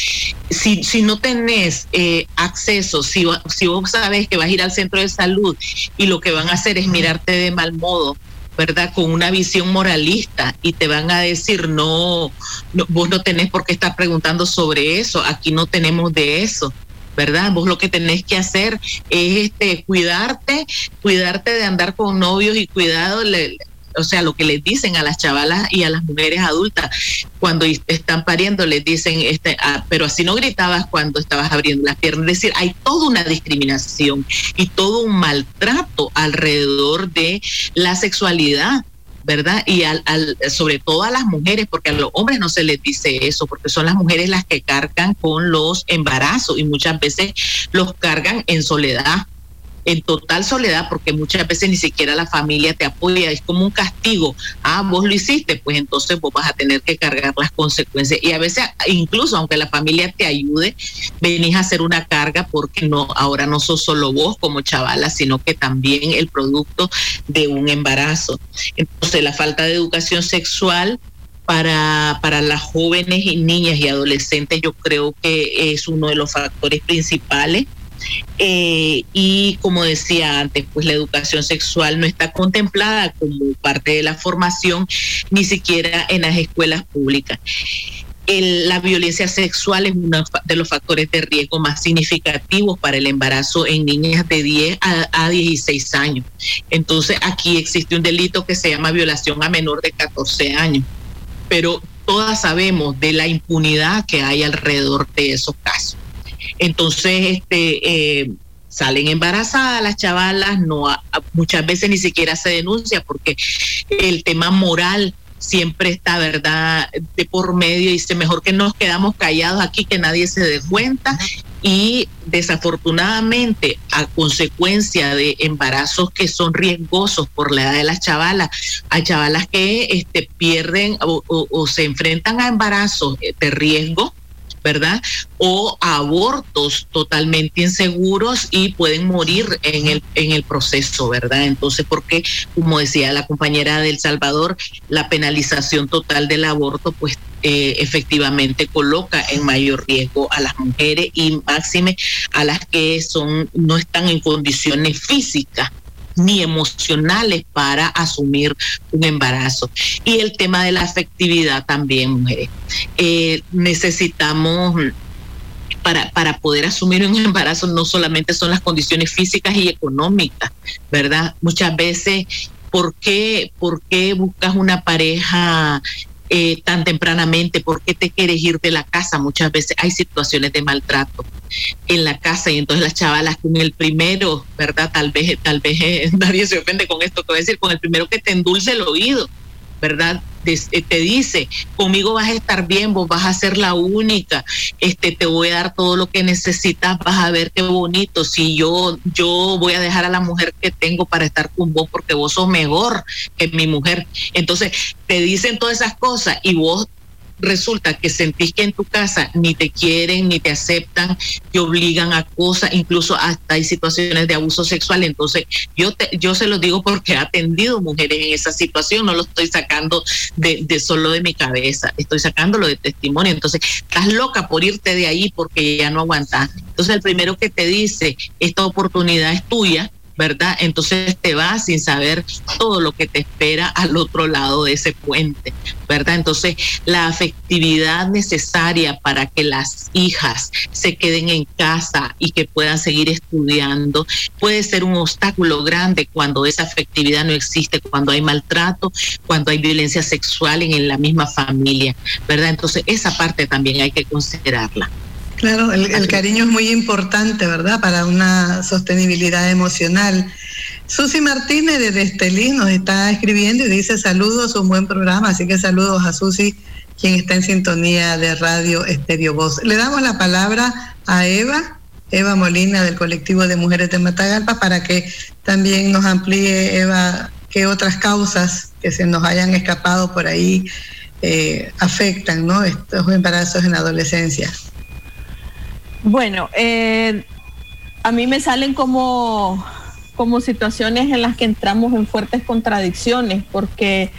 Si, si no tenés eh, acceso, si, vos sabes que vas a ir al centro de salud y lo que van a hacer es mirarte de mal modo, ¿verdad? Con una visión moralista y te van a decir, no, vos no tenés por qué estar preguntando sobre eso, aquí no tenemos de eso. ¿Verdad? Vos lo que tenés que hacer es este cuidarte, cuidarte de andar con novios y cuidado o sea, lo que les dicen a las chavalas y a las mujeres adultas cuando están pariendo, les dicen, este, ah, pero así no gritabas cuando estabas abriendo las piernas. Es decir, hay toda una discriminación y todo un maltrato alrededor de la sexualidad. ¿Verdad? Y al, sobre todo a las mujeres, porque a los hombres no se les dice eso, porque son las mujeres las que cargan con los embarazos y muchas veces los cargan en soledad en total soledad porque muchas veces ni siquiera la familia te apoya, es como un castigo. Ah, vos lo hiciste, pues entonces vos vas a tener que cargar las consecuencias. Y a veces, incluso aunque la familia te ayude, venís a hacer una carga porque no, ahora no sos solo vos como chavala, sino que también el producto de un embarazo. Entonces, la falta de educación sexual para, para las jóvenes y niñas y adolescentes yo creo que es uno de los factores principales eh, y como decía antes, pues la educación sexual no está contemplada como parte de la formación, ni siquiera en las escuelas públicas. la violencia sexual es uno de los factores de riesgo más significativos para el embarazo en niñas de 10 a, a 16 años. Entonces aquí existe un delito que se llama violación a menor de 14 años, pero todas sabemos de la impunidad que hay alrededor de esos casos. Entonces, este, eh, salen embarazadas las chavalas, no muchas veces ni siquiera se denuncia porque el tema moral siempre está, ¿verdad?, de por medio dice, mejor que nos quedamos callados aquí, que nadie se dé cuenta. Y desafortunadamente, a consecuencia de embarazos que son riesgosos por la edad de las chavalas, hay chavalas que este, pierden o se enfrentan a embarazos de riesgo ¿verdad? O abortos totalmente inseguros y pueden morir en el, en el proceso, ¿verdad? Entonces, porque, como decía la compañera del Salvador, la penalización total del aborto, pues eh, efectivamente coloca en mayor riesgo a las mujeres y máxime a las que son no están en condiciones físicas ni emocionales para asumir un embarazo. Y el tema de la afectividad también, mujeres. Eh, necesitamos para, para, poder asumir un embarazo no solamente son las condiciones físicas y económicas, ¿verdad? Muchas veces, ¿por qué, por qué buscas una pareja eh, tan tempranamente? ¿Por qué te quieres ir de la casa? Muchas veces hay situaciones de maltrato en la casa y entonces las chavalas con el primero, ¿verdad? Tal vez, tal vez eh, nadie se ofende con esto que voy a decir, con el primero que te endulce el oído, ¿verdad? Eh, te dice, conmigo vas a estar bien, vos vas a ser la única, este, te voy a dar todo lo que necesitas, vas a ver qué bonito, si yo, yo voy a dejar a la mujer que tengo para estar con vos porque vos sos mejor que mi mujer. Entonces, te dicen todas esas cosas y vos resulta que sentís que en tu casa ni te quieren, ni te aceptan, te obligan a cosas, incluso hasta hay situaciones de abuso sexual. Entonces, yo, te, yo se lo digo porque he atendido mujeres en esa situación, no lo estoy sacando de, de solo de mi cabeza, estoy sacándolo de testimonio. Entonces, estás loca por irte de ahí porque ya no aguantas. Entonces, el primero que te dice, esta oportunidad es tuya, ¿verdad? Entonces te vas sin saber todo lo que te espera al otro lado de ese puente, ¿verdad? Entonces la afectividad necesaria para que las hijas se queden en casa y que puedan seguir estudiando puede ser un obstáculo grande cuando esa afectividad no existe, cuando hay maltrato, cuando hay violencia sexual en la misma familia, ¿verdad? Entonces esa parte también hay que considerarla. Claro, el, cariño es muy importante, ¿verdad? Para una sostenibilidad emocional. Susi Martínez de Estelín nos está escribiendo y dice saludos, un buen programa, así que saludos a Susi, quien está en sintonía de Radio Estéreo Voz. Le damos la palabra a Eva, Eva Molina del colectivo de mujeres de Matagalpa, para que también nos amplíe, Eva, qué otras causas que se nos hayan escapado por ahí eh, afectan ¿no? estos embarazos en la adolescencia. Bueno, eh, a mí me salen como, como situaciones en las que entramos en fuertes contradicciones, porque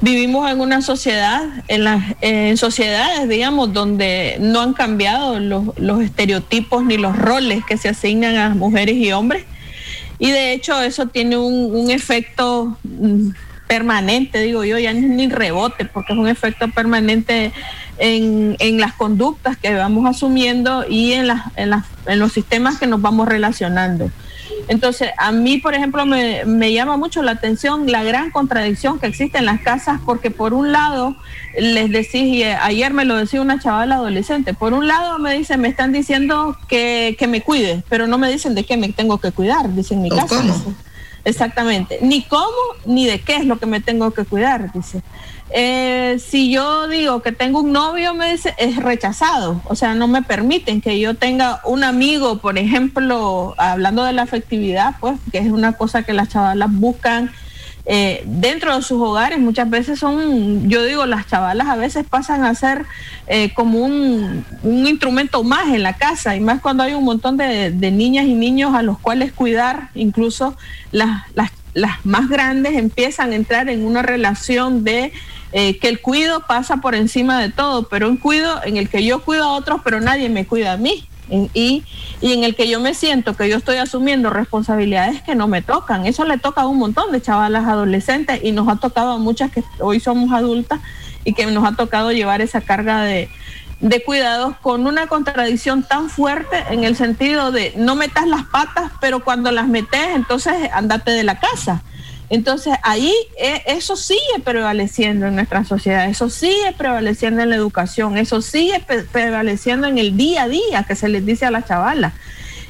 vivimos en una sociedad, en las en sociedades, digamos, donde no han cambiado los, los estereotipos ni los roles que se asignan a mujeres y hombres. Y de hecho eso tiene un, un efecto mm, permanente, digo yo, ya ni rebote, porque es un efecto permanente en, en las conductas que vamos asumiendo y en, las, en, las, en los sistemas que nos vamos relacionando. Entonces, a mí, por ejemplo, me, me, llama mucho la atención la gran contradicción que existe en las casas, porque por un lado, les decís, y ayer me lo decía una chavala adolescente, por un lado me dicen, me están diciendo que, que me cuide, pero no me dicen de qué me tengo que cuidar, dicen mi casa. Exactamente, ni cómo ni de qué es lo que me tengo que cuidar, dice. Eh, si yo digo que tengo un novio, me dice, es rechazado. O sea, no me permiten que yo tenga un amigo, por ejemplo, hablando de la afectividad, pues, que es una cosa que las chavalas buscan eh, dentro de sus hogares. Muchas veces son, yo digo, las chavalas a veces pasan a ser eh, como un, un, instrumento más en la casa, y más cuando hay un montón de, niñas y niños a los cuales cuidar, incluso las, las las más grandes empiezan a entrar en una relación de eh, que el cuido pasa por encima de todo, pero un cuido en el que yo cuido a otros, pero nadie me cuida a mí. Y, y, en el que yo me siento que yo estoy asumiendo responsabilidades que no me tocan. Eso le toca a un montón de chavalas adolescentes y nos ha tocado a muchas que hoy somos adultas y que nos ha tocado llevar esa carga de, de cuidados con una contradicción tan fuerte en el sentido de no metas las patas, pero cuando las metes, entonces andate de la casa. Entonces ahí eh, eso sigue prevaleciendo en nuestra sociedad, eso sigue prevaleciendo en la educación, eso sigue prevaleciendo en el día a día que se les dice a las chavalas.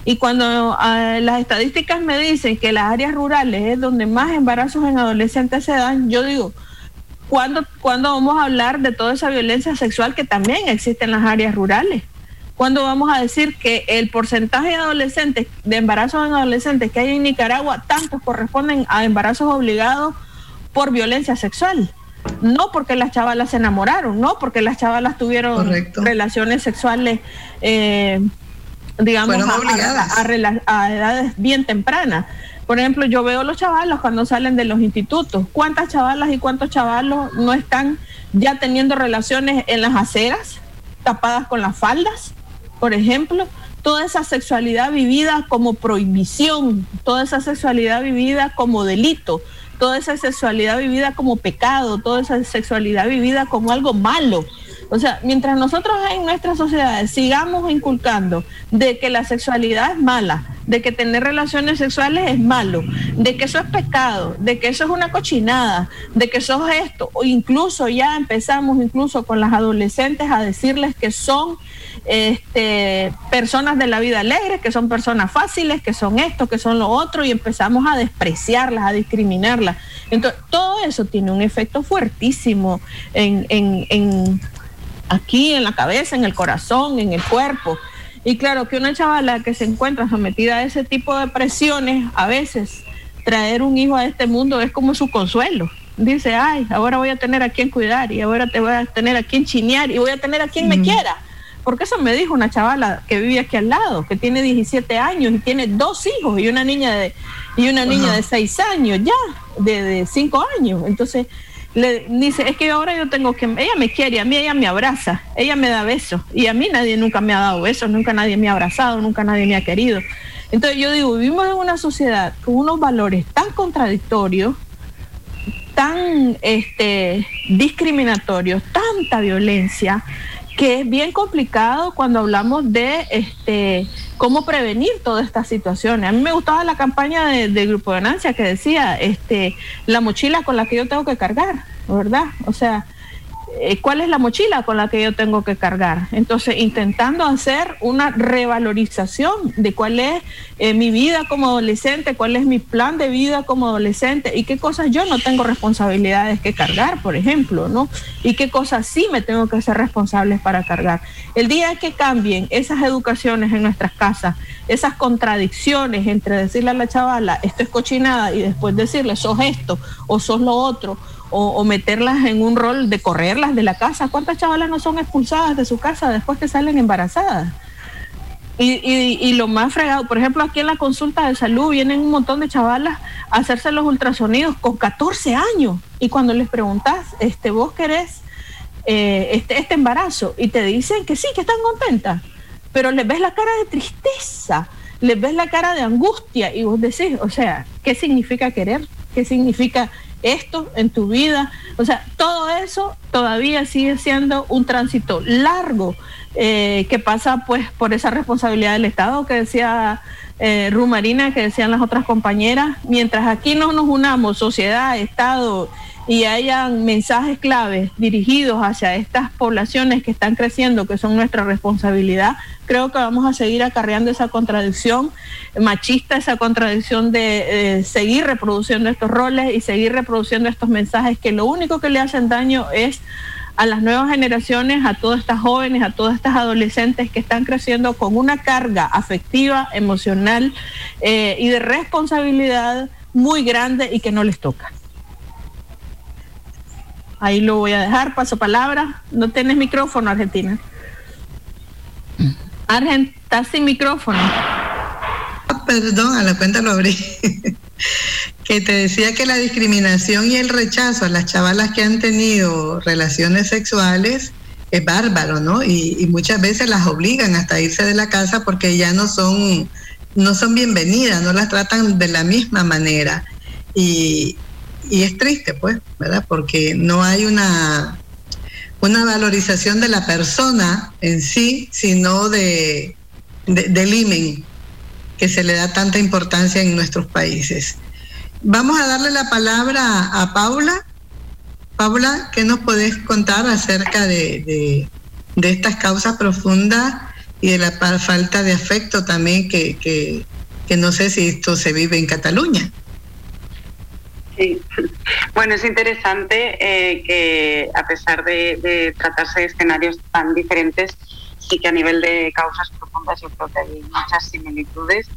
Y cuando uh, las estadísticas me dicen que las áreas rurales es donde más embarazos en adolescentes se dan, yo digo, ¿cuándo, ¿cuándo vamos a hablar de toda esa violencia sexual que también existe en las áreas rurales? Cuando vamos a decir que el porcentaje de adolescentes, de embarazos en adolescentes que hay en Nicaragua, tantos corresponden a embarazos obligados por violencia sexual. No porque las chavalas se enamoraron, no porque las chavalas tuvieron relaciones sexuales, eh, digamos, a, a, a, edades bien tempranas. Por ejemplo, yo veo los chavalos cuando salen de los institutos. ¿Cuántas chavalas y cuántos chavalos no están ya teniendo relaciones en las aceras, tapadas con las faldas? Por ejemplo, toda esa sexualidad vivida como prohibición, toda esa sexualidad vivida como delito, toda esa sexualidad vivida como pecado, toda esa sexualidad vivida como algo malo. O sea, mientras nosotros en nuestras sociedades sigamos inculcando de que la sexualidad es mala, de que tener relaciones sexuales es malo, de que eso es pecado, de que eso es una cochinada, de que eso es esto, o incluso ya empezamos incluso con las adolescentes a decirles que son este, personas de la vida alegre, que son personas fáciles, que son esto, que son lo otro, y empezamos a despreciarlas, a discriminarlas. Entonces, todo eso tiene un efecto fuertísimo en, en, en aquí, en la cabeza, en el corazón, en el cuerpo. Y claro que una chavala que se encuentra sometida a ese tipo de presiones, a veces traer un hijo a este mundo es como su consuelo dice, ay, ahora voy a tener a quien cuidar y ahora te voy a tener a quien chinear y voy a tener a quien me quiera. Porque eso me dijo una chavala que vive aquí al lado, que tiene 17 años y tiene dos hijos y una niña de, y una niña de 6 años ya, de, de 5 años. Entonces, le dice, es que ahora yo tengo que, ella me quiere, a mí ella me abraza, ella me da besos y a mí nadie nunca me ha dado besos, nunca nadie me ha abrazado, nunca nadie me ha querido. Entonces yo digo, vivimos en una sociedad con unos valores tan contradictorios, tan este, discriminatorios, tanta violencia, que es bien complicado cuando hablamos de este, cómo prevenir todas estas situaciones. A mí me gustaba la campaña de, Grupo de Ganancia que decía este, la mochila con la que yo tengo que cargar, ¿verdad? O sea, cuál es la mochila con la que yo tengo que cargar. Entonces, intentando hacer una revalorización de cuál es eh, mi vida como adolescente, cuál es mi plan de vida como adolescente y qué cosas yo no tengo responsabilidades que cargar, por ejemplo, ¿no? Y qué cosas sí me tengo que ser responsables para cargar. El día que cambien esas educaciones en nuestras casas, esas contradicciones entre decirle a la chavala, esto es cochinada, y después decirle, sos esto o sos lo otro, o, meterlas en un rol de correrlas de la casa. ¿Cuántas chavalas no son expulsadas de su casa después que salen embarazadas? Y, lo más fregado, por ejemplo, aquí en la consulta de salud vienen un montón de chavalas a hacerse los ultrasonidos con 14 años. Y cuando les preguntas, este, ¿vos querés eh, este, este embarazo? Y te dicen que sí, que están contentas. Pero les ves la cara de tristeza, les ves la cara de angustia y vos decís, o sea, ¿qué significa querer? ¿Qué significa esto en tu vida. O sea, todo eso todavía sigue siendo un tránsito largo eh, que pasa pues por esa responsabilidad del Estado que decía eh, Rumarina, que decían las otras compañeras. Mientras aquí no nos unamos, sociedad, Estado y hayan mensajes claves dirigidos hacia estas poblaciones que están creciendo, que son nuestra responsabilidad, creo que vamos a seguir acarreando esa contradicción machista, esa contradicción de seguir reproduciendo estos roles y seguir reproduciendo estos mensajes que lo único que le hacen daño es a las nuevas generaciones, a todas estas jóvenes, a todas estas adolescentes que están creciendo con una carga afectiva, emocional eh, y de responsabilidad muy grande y que no les toca. Ahí lo voy a dejar, paso palabra. No tienes micrófono, Argentina. Argent, estás sin micrófono. Perdón, a la cuenta lo abrí. que te decía que la discriminación y el rechazo a las chavalas que han tenido relaciones sexuales es bárbaro, ¿no? Y, muchas veces las obligan hasta irse de la casa porque ya no son, no son bienvenidas, no las tratan de la misma manera. Y, y es triste, pues, ¿verdad? Porque no hay una, una valorización de la persona en sí, sino de, del imen que se le da tanta importancia en nuestros países. Vamos a darle la palabra a Paula. Paula, ¿qué nos podés contar acerca de, de, estas causas profundas y de la falta de afecto también que, que, que no sé si esto se vive en Cataluña? Sí, bueno, es interesante eh, que a pesar de, tratarse de escenarios tan diferentes, sí que a nivel de causas profundas yo creo que hay muchas similitudes.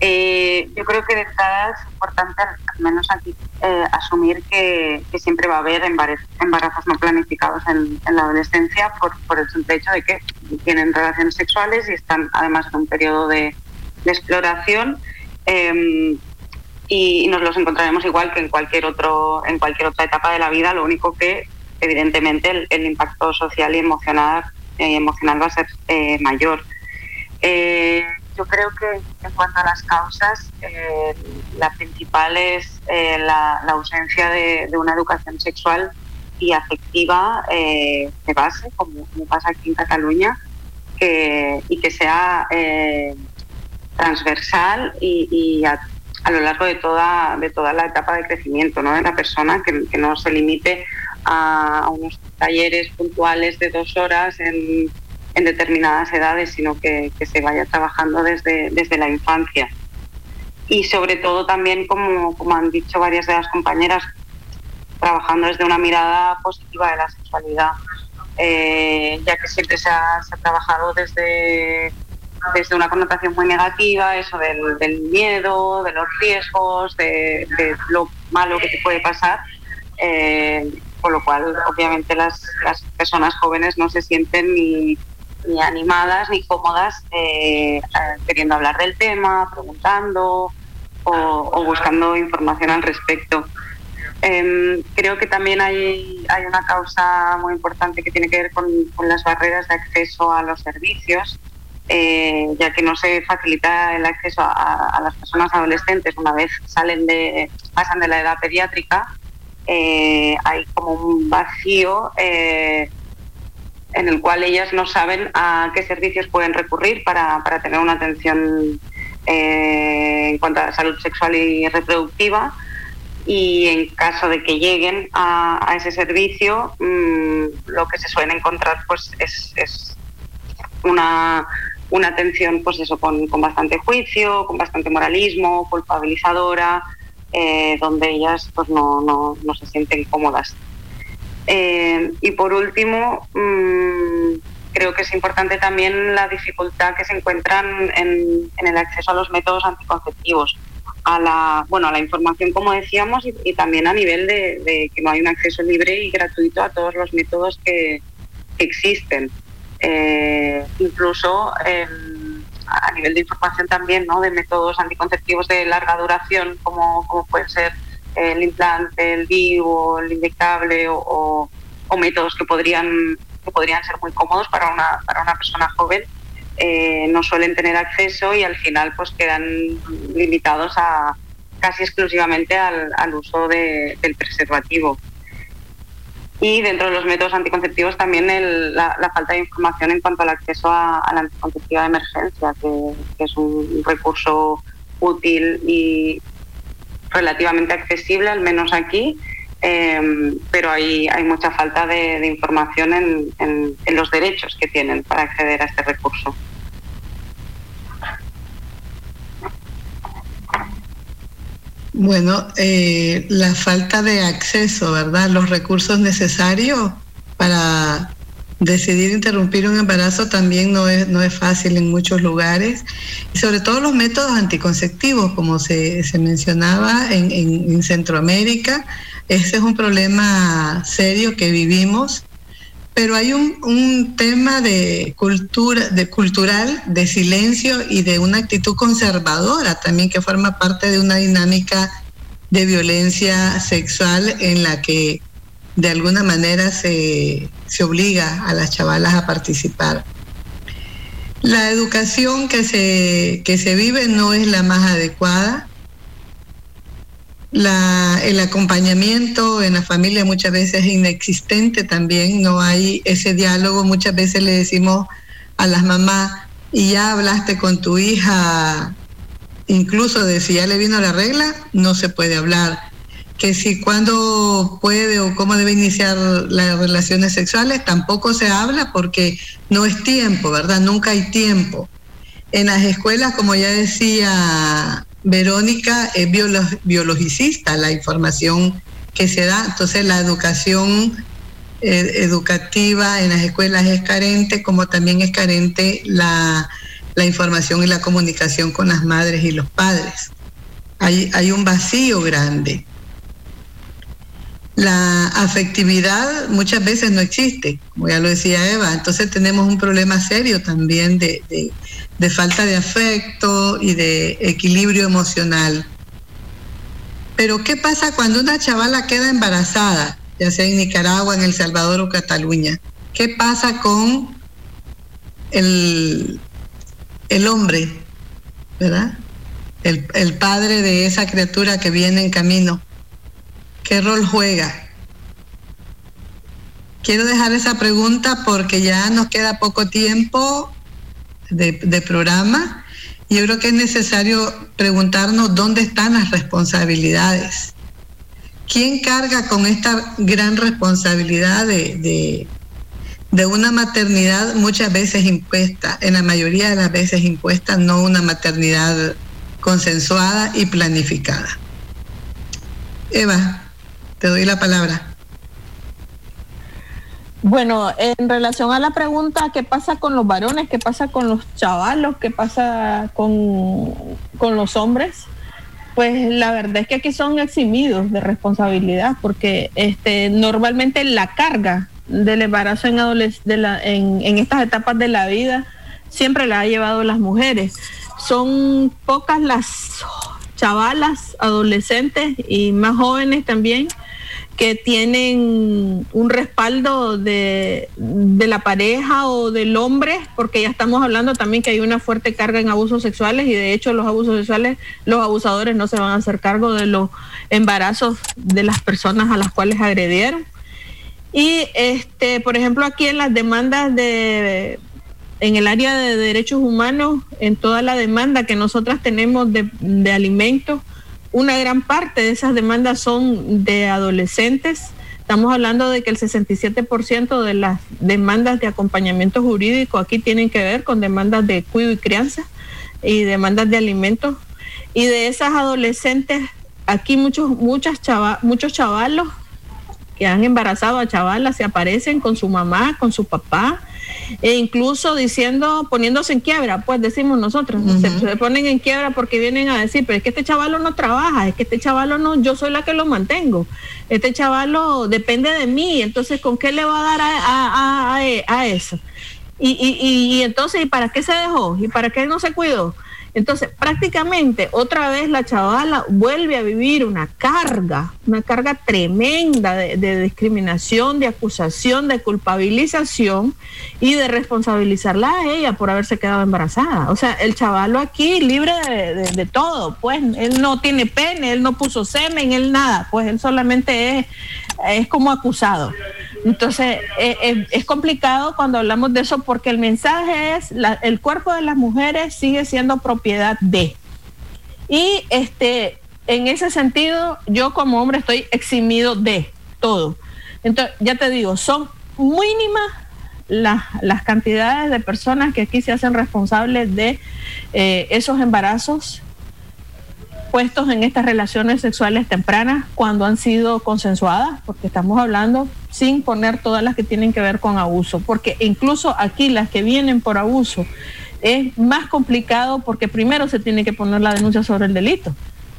Eh, yo creo que de entrada es importante, al menos aquí, eh, asumir que, siempre va a haber embarazos no planificados en, la adolescencia por, el simple hecho de que tienen relaciones sexuales y están además en un periodo de, de exploración. Em, y nos los encontraremos igual que en cualquier otro en cualquier otra etapa de la vida. Lo único que evidentemente el, impacto social y emocional eh, emocional va a ser eh, mayor. Eh, yo creo que en cuanto a las causas la principal es la, ausencia de, una educación sexual y afectiva de base como, pasa aquí en Cataluña y que sea transversal y, y a lo largo de toda, de toda la etapa de crecimiento ¿no? de la persona, que, no se limite a, unos talleres puntuales de dos horas en, determinadas edades, sino que, se vaya trabajando desde, desde la infancia. Y sobre todo también, como, como han dicho varias de las compañeras, trabajando desde una mirada positiva de la sexualidad, eh, ya que siempre se ha trabajado desde desde una connotación muy negativa, eso del, miedo, de los riesgos, de, lo malo que te puede pasar. eh, con lo cual obviamente las, personas jóvenes no se sienten ni, ni animadas ni cómodas eh, queriendo hablar del tema, preguntando o, buscando información al respecto. Em, creo que también hay, una causa muy importante que tiene que ver con las barreras de acceso a los servicios. Eh, ya que no se facilita el acceso a, las personas adolescentes una vez salen de, pasan de la edad pediátrica, eh, hay como un vacío eh, en el cual ellas no saben a qué servicios pueden recurrir para, tener una atención en cuanto a salud sexual y reproductiva. Y en caso de que lleguen a, ese servicio mm, lo que se suele encontrar pues es una una atención pues eso con, bastante juicio, con bastante moralismo, culpabilizadora, eh, donde ellas pues no, no, se sienten cómodas. Eh, y por último, mm, creo que es importante también la dificultad que se encuentran en, el acceso a los métodos anticonceptivos, a la, bueno, a la información, como decíamos, y, también a nivel de, que no hay un acceso libre y gratuito a todos los métodos que existen. Eh, incluso em, a nivel de información también, ¿no? de métodos anticonceptivos de larga duración, como, como puede ser el implante, el vivo, el inyectable o, métodos que podrían, que podrían ser muy cómodos para una, para una persona joven, eh, no suelen tener acceso y al final pues quedan limitados a casi exclusivamente al, al uso del preservativo y dentro de los métodos anticonceptivos también la, falta de información en cuanto al acceso a, la anticonceptiva de emergencia, que, es un recurso útil y relativamente accesible, al menos aquí, eh, pero hay, hay mucha falta de, información en los derechos que tienen para acceder a este recurso. Bueno, eh, la falta de acceso, ¿verdad? Los recursos necesarios para decidir interrumpir un embarazo también no es, no es fácil en muchos lugares. Y sobre todo los métodos anticonceptivos, como se, mencionaba en, en Centroamérica, ese es un problema serio que vivimos pero hay un, tema de cultura, de cultural, de silencio y de una actitud conservadora también que forma parte de una dinámica de violencia sexual en la que de alguna manera se, se obliga a las chavalas a participar. La educación que se, que se vive no es la más adecuada el acompañamiento en la familia muchas veces es inexistente también, no hay ese diálogo, muchas veces le decimos a las mamás, y ya hablaste con tu hija, incluso de si ya le vino la regla, no se puede hablar. Que si cuándo puede o cómo debe iniciar las relaciones sexuales, tampoco se habla porque no es tiempo, ¿verdad? Nunca hay tiempo. En las escuelas, como ya decía Verónica es biologicista, la información que se da. Entonces la educación eh, educativa en las escuelas es carente, como también es carente la, información y la comunicación con las madres y los padres. Hay, hay un vacío grande. La afectividad muchas veces no existe, como ya lo decía Eva, entonces tenemos un problema serio también de falta de afecto y de equilibrio emocional. Pero ¿qué pasa cuando una chavala queda embarazada, ya sea en Nicaragua, en El Salvador o Cataluña? ¿Qué pasa con el, el hombre, verdad? El, el padre de esa criatura que viene en camino. ¿Qué rol juega? Quiero dejar esa pregunta porque ya nos queda poco tiempo de, programa. Y yo creo que es necesario preguntarnos dónde están las responsabilidades. ¿Quién carga con esta gran responsabilidad de, de, una maternidad muchas veces impuesta, en la mayoría de las veces impuesta, no una maternidad consensuada y planificada? Eva, te doy la palabra. Bueno, en relación a la pregunta, ¿qué pasa con los varones? ¿Qué pasa con los chavalos? ¿Qué pasa con, los hombres? Pues la verdad es que aquí son eximidos de responsabilidad porque este, normalmente la carga del embarazo en, en, en estas etapas de la vida siempre la ha llevado las mujeres. Son pocas las chavalas, adolescentes y más jóvenes también que tienen un respaldo de, la pareja o del hombre, porque ya estamos hablando también que hay una fuerte carga en abusos sexuales y de hecho los abusos sexuales, los abusadores no se van a hacer cargo de los embarazos de las personas a las cuales agredieron. Y este, por ejemplo, aquí en las demandas de en el área de derechos humanos, en toda la demanda que nosotras tenemos de, de alimentos, una gran parte de esas demandas son de adolescentes. Estamos hablando de que el 67% de las demandas de acompañamiento jurídico aquí tienen que ver con demandas de cuido y crianza y demandas de alimentos. Y de esas adolescentes, aquí muchos, muchas muchos chavalos que han embarazado a chavalas se aparecen con su mamá, con su papá, e incluso diciendo, poniéndose en quiebra, pues decimos nosotros, se, ponen en quiebra porque vienen a decir, pero es que este chavalo no trabaja, es que este chavalo no, yo soy la que lo mantengo, este chavalo depende de mí, entonces ¿con qué le va a dar a, eso? Y, y, y entonces, ¿y para qué se dejó? ¿Y para qué no se cuidó? Entonces, prácticamente otra vez la chavala vuelve a vivir una carga, una carga tremenda de, discriminación, de acusación, de culpabilización y de responsabilizarla a ella por haberse quedado embarazada. O sea, el chavalo aquí libre de, todo, pues él no tiene pene, él no puso semen, él nada, pues él solamente es, es como acusado. Entonces, eh, eh, es complicado cuando hablamos de eso porque el mensaje es, el cuerpo de las mujeres sigue siendo propiedad de. Y este, en ese sentido, yo como hombre estoy eximido de todo. Entonces, ya te digo, son mínimas las, las cantidades de personas que aquí se hacen responsables de eh, esos embarazos puestos en estas relaciones sexuales tempranas cuando han sido consensuadas, porque estamos hablando sin poner todas las que tienen que ver con abuso, porque incluso aquí las que vienen por abuso es más complicado porque primero se tiene que poner la denuncia sobre el delito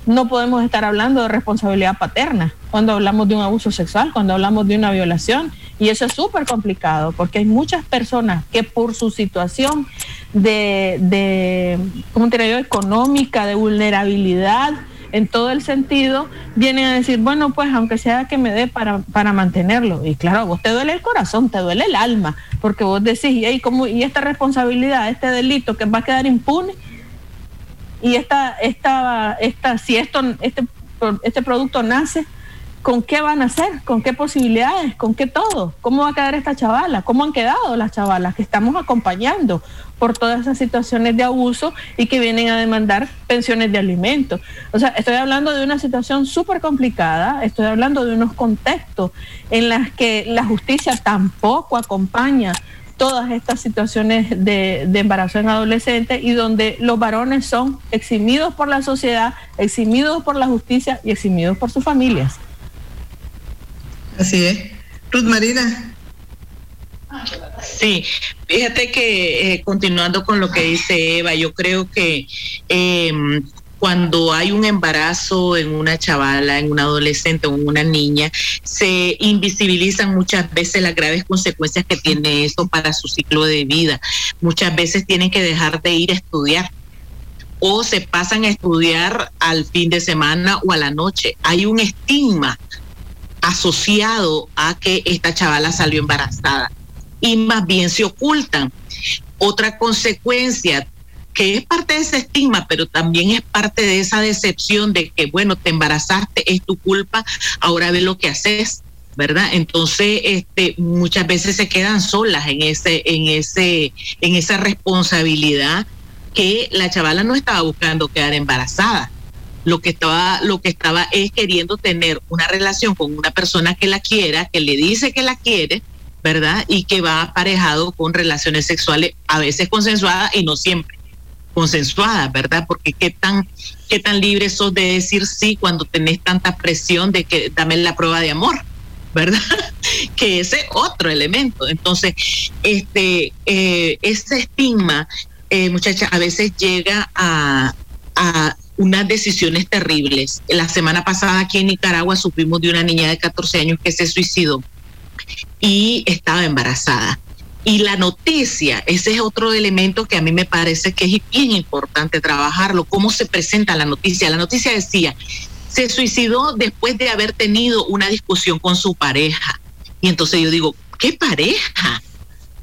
no podemos estar hablando de responsabilidad paterna cuando hablamos de un abuso sexual, cuando hablamos de una violación. Y eso es súper complicado porque hay muchas personas que por su situación de, de ¿cómo te económica, de vulnerabilidad, en todo el sentido, vienen a decir, bueno, pues aunque sea que me dé para, para mantenerlo. Y claro, vos te duele el corazón, te duele el alma, porque vos decís, ¿y, cómo, y esta responsabilidad, este delito que va a quedar impune? Y esta, esta, esta, si esto, este, este producto nace, ¿con qué van a hacer? ¿Con qué posibilidades? ¿Con qué todo? ¿Cómo va a quedar esta chavala? ¿Cómo han quedado las chavalas que estamos acompañando por todas esas situaciones de abuso y que vienen a demandar pensiones de alimentos? O sea, estoy hablando de una situación súper complicada, estoy hablando de unos contextos en los que la justicia tampoco acompaña todas estas situaciones de, embarazo en adolescentes y donde los varones son eximidos por la sociedad, eximidos por la justicia y eximidos por sus familias. Así es. Ruth Marina. Sí, fíjate que eh, continuando con lo que dice Eva, yo creo que eh, cuando hay un embarazo en una chavala, en una adolescente o en una niña, se invisibilizan muchas veces las graves consecuencias que tiene eso para su ciclo de vida. Muchas veces tienen que dejar de ir a estudiar o se pasan a estudiar al fin de semana o a la noche. Hay un estigma asociado a que esta chavala salió embarazada y más bien se ocultan. Otra consecuencia, que es parte de ese estigma, pero también es parte de esa decepción de que, bueno, te embarazaste, es tu culpa, ahora ve lo que haces. ¿verdad? Entonces, este, muchas veces se quedan solas en ese, en ese, en esa responsabilidad que la chavala no estaba buscando quedar embarazada. Lo que estaba, lo que estaba es queriendo tener una relación con una persona que la quiera, que le dice que la quiere, ¿verdad? Y que va aparejado con relaciones sexuales, a veces consensuadas y no siempre consensuada, ¿verdad? Porque qué tan, qué tan libre sos de decir sí cuando tenés tanta presión de que dame la prueba de amor, ¿verdad? que ese otro elemento. Entonces, este, eh, ese estigma, eh, muchacha, a veces llega a, a unas decisiones terribles. La semana pasada aquí en Nicaragua supimos de una niña de 14 años que se suicidó y estaba embarazada. Y la noticia, ese es otro elemento que a mí me parece que es bien importante trabajarlo, cómo se presenta la noticia. La noticia decía, se suicidó después de haber tenido una discusión con su pareja. Y entonces yo digo, ¿qué pareja?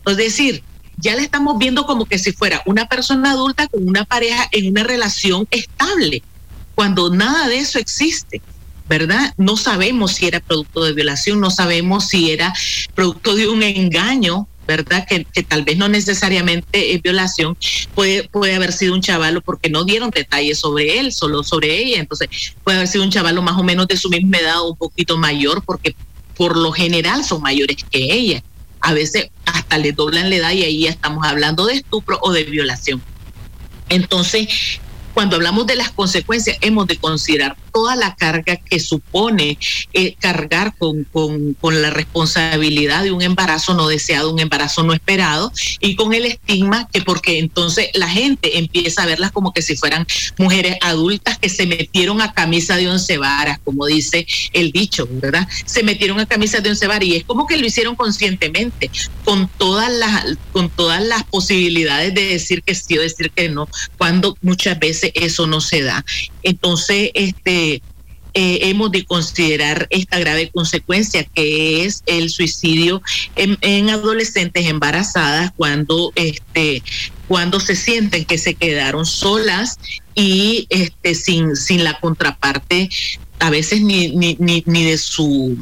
Es decir, ya la estamos viendo como que si fuera una persona adulta con una pareja en una relación estable, cuando nada de eso existe. ¿verdad? No sabemos si era producto de violación, no sabemos si era producto de un engaño, ¿verdad? Que, tal vez no necesariamente es violación, puede, puede haber sido un chavalo porque no dieron detalles sobre él, solo sobre ella, entonces puede haber sido un chavalo más o menos de su misma edad o un poquito mayor porque por lo general son mayores que ella. A veces hasta le doblan la edad y ahí ya estamos hablando de estupro o de violación. Entonces, cuando hablamos de las consecuencias, hemos de considerar toda la carga que supone eh, cargar con, con, la responsabilidad de un embarazo no deseado, un embarazo no esperado, y con el estigma que porque entonces la gente empieza a verlas como que si fueran mujeres adultas que se metieron a camisa de once varas, como dice el dicho, ¿verdad? Se metieron a camisa de once varas y es como que lo hicieron conscientemente, con todas las, con todas las posibilidades de decir que sí o decir que no, cuando muchas veces eso no se da. Entonces, este, eh, hemos de considerar esta grave consecuencia que es el suicidio en, adolescentes embarazadas cuando este cuando se sienten que se quedaron solas y este sin sin la contraparte a veces ni ni, ni, ni de su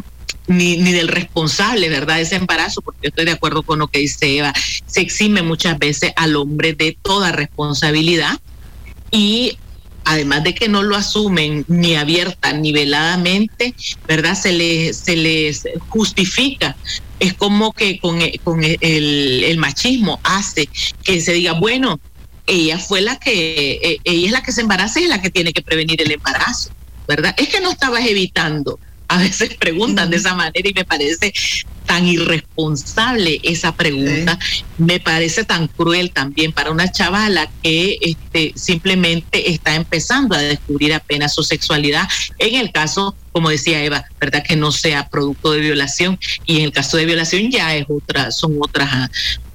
ni, ni del responsable, ¿verdad? Ese embarazo, porque estoy de acuerdo con lo que dice Eva, se exime muchas veces al hombre de toda responsabilidad y además de que no lo asumen ni abierta ni veladamente, ¿verdad? Se les, se les justifica. Es como que con, con el, el, machismo hace que se diga, bueno, ella fue la que, e, ella es la que se embaraza y es la que tiene que prevenir el embarazo, ¿verdad? Es que no estabas evitando a veces preguntan de esa manera y me parece tan irresponsable esa pregunta, me parece tan cruel también para una chavala que este, simplemente está empezando a descubrir apenas su sexualidad. En el caso, como decía Eva, verdad que no sea producto de violación y en el caso de violación ya es otra, son otras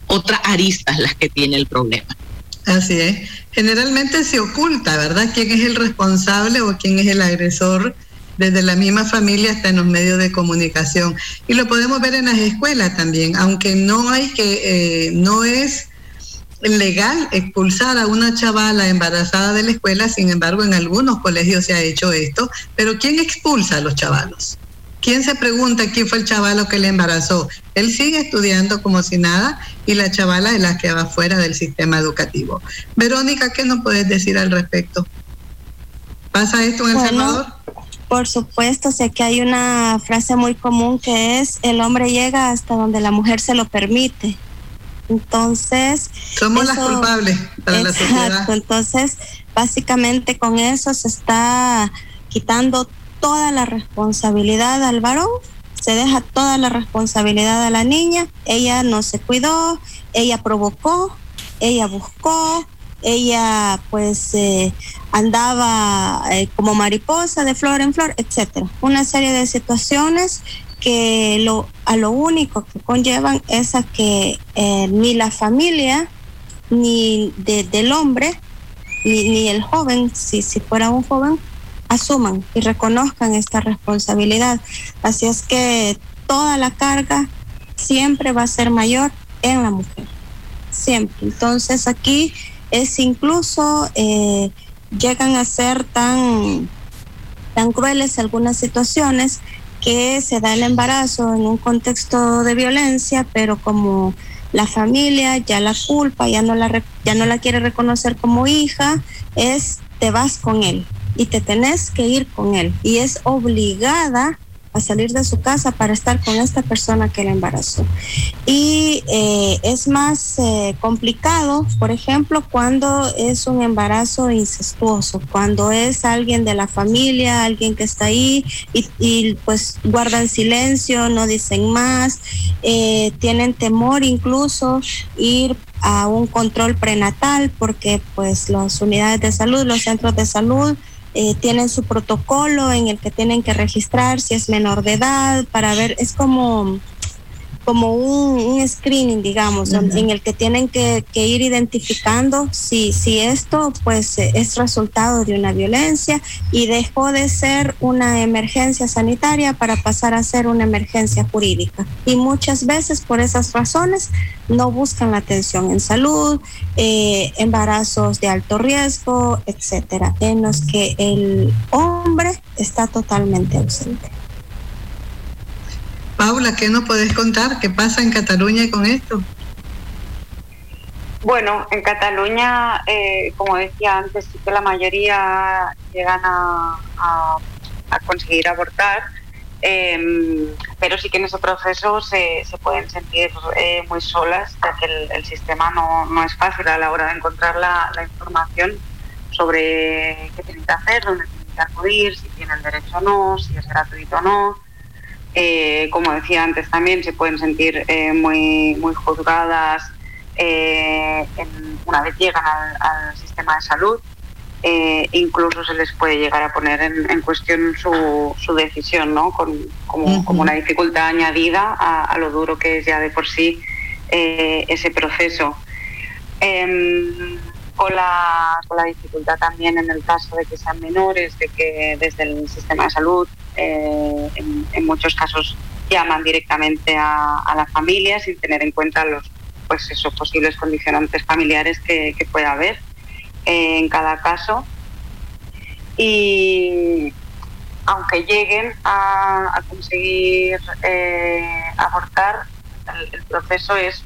otras aristas las que tiene el problema. Así es. Generalmente se oculta, ¿verdad? ¿Quién es el responsable o quién es el agresor? Desde la misma familia hasta en los medios de comunicación. Y lo podemos ver en las escuelas también, aunque no hay que, eh, no es legal expulsar a una chavala embarazada de la escuela, sin embargo en algunos colegios se ha hecho esto, pero ¿quién expulsa a los chavalos? ¿Quién se pregunta quién fue el chavalo que le embarazó? Él sigue estudiando como si nada y la chavala es la que va fuera del sistema educativo. Verónica, ¿qué nos puedes decir al respecto? ¿Pasa esto en El Salvador? Por supuesto, sé que hay una frase muy común que es el hombre llega hasta donde la mujer se lo permite. Entonces... Somos las culpables para la sociedad. Entonces, básicamente con eso se está quitando toda la responsabilidad al varón, se deja toda la responsabilidad a la niña, ella no se cuidó, ella provocó, ella buscó, ella pues eh, andaba eh, como mariposa de flor en flor, etcétera. Una serie de situaciones que lo, a lo único que conllevan es a que eh, ni la familia, ni del hombre, ni, ni, el joven, si, si fuera un joven, asuman y reconozcan esta responsabilidad. Así es que toda la carga siempre va a ser mayor en la mujer, siempre. Entonces aquí es incluso eh, llegan a ser tan, tan crueles algunas situaciones que se da el embarazo en un contexto de violencia, pero como la familia ya la culpa, ya no la, ya no la quiere reconocer como hija, es te vas con él y te tenés que ir con él. Y es obligada a salir de su casa para estar con esta persona que la embarazó. Y eh, es más eh, complicado, por ejemplo, cuando es un embarazo incestuoso, cuando es alguien de la familia, alguien que está ahí y, pues guardan silencio, no dicen más, eh, tienen temor incluso ir a un control prenatal porque pues las unidades de salud, los centros de salud, eh, tienen su protocolo en el que tienen que registrar si es menor de edad para ver, es como como un, screening, digamos, en el que tienen que, ir identificando si, si esto pues eh, es resultado de una violencia y dejó de ser una emergencia sanitaria para pasar a ser una emergencia jurídica. Y muchas veces por esas razones no buscan la atención en salud, eh, embarazos de alto riesgo, etcétera, en los que el hombre está totalmente ausente. Paula, ¿qué nos puedes contar? ¿Qué pasa en Cataluña con esto? Bueno, en Cataluña, eh, como decía antes, sí que la mayoría llegan a, conseguir abortar, em, pero sí que en ese proceso se, pueden sentir eh, muy solas, ya que el, sistema no, es fácil a la hora de encontrar la, la información sobre qué tienen que hacer, dónde tienen que acudir, si tienen derecho o no, si es gratuito o no. Eh, como decía antes también, se pueden sentir eh, muy, muy juzgadas eh, una vez llegan al, sistema de salud. incluso se les puede llegar a poner en, cuestión su, su, decisión, ¿no? Con, como, como, una dificultad añadida a, lo duro que es ya de por sí ese proceso. Con la, con la dificultad también en el caso de que sean menores, de que desde el sistema de salud eh, en, muchos casos llaman directamente a, la familia sin tener en cuenta los pues esos posibles condicionantes familiares que, pueda haber eh, en cada caso. Y aunque lleguen a, conseguir eh, abortar, el, proceso es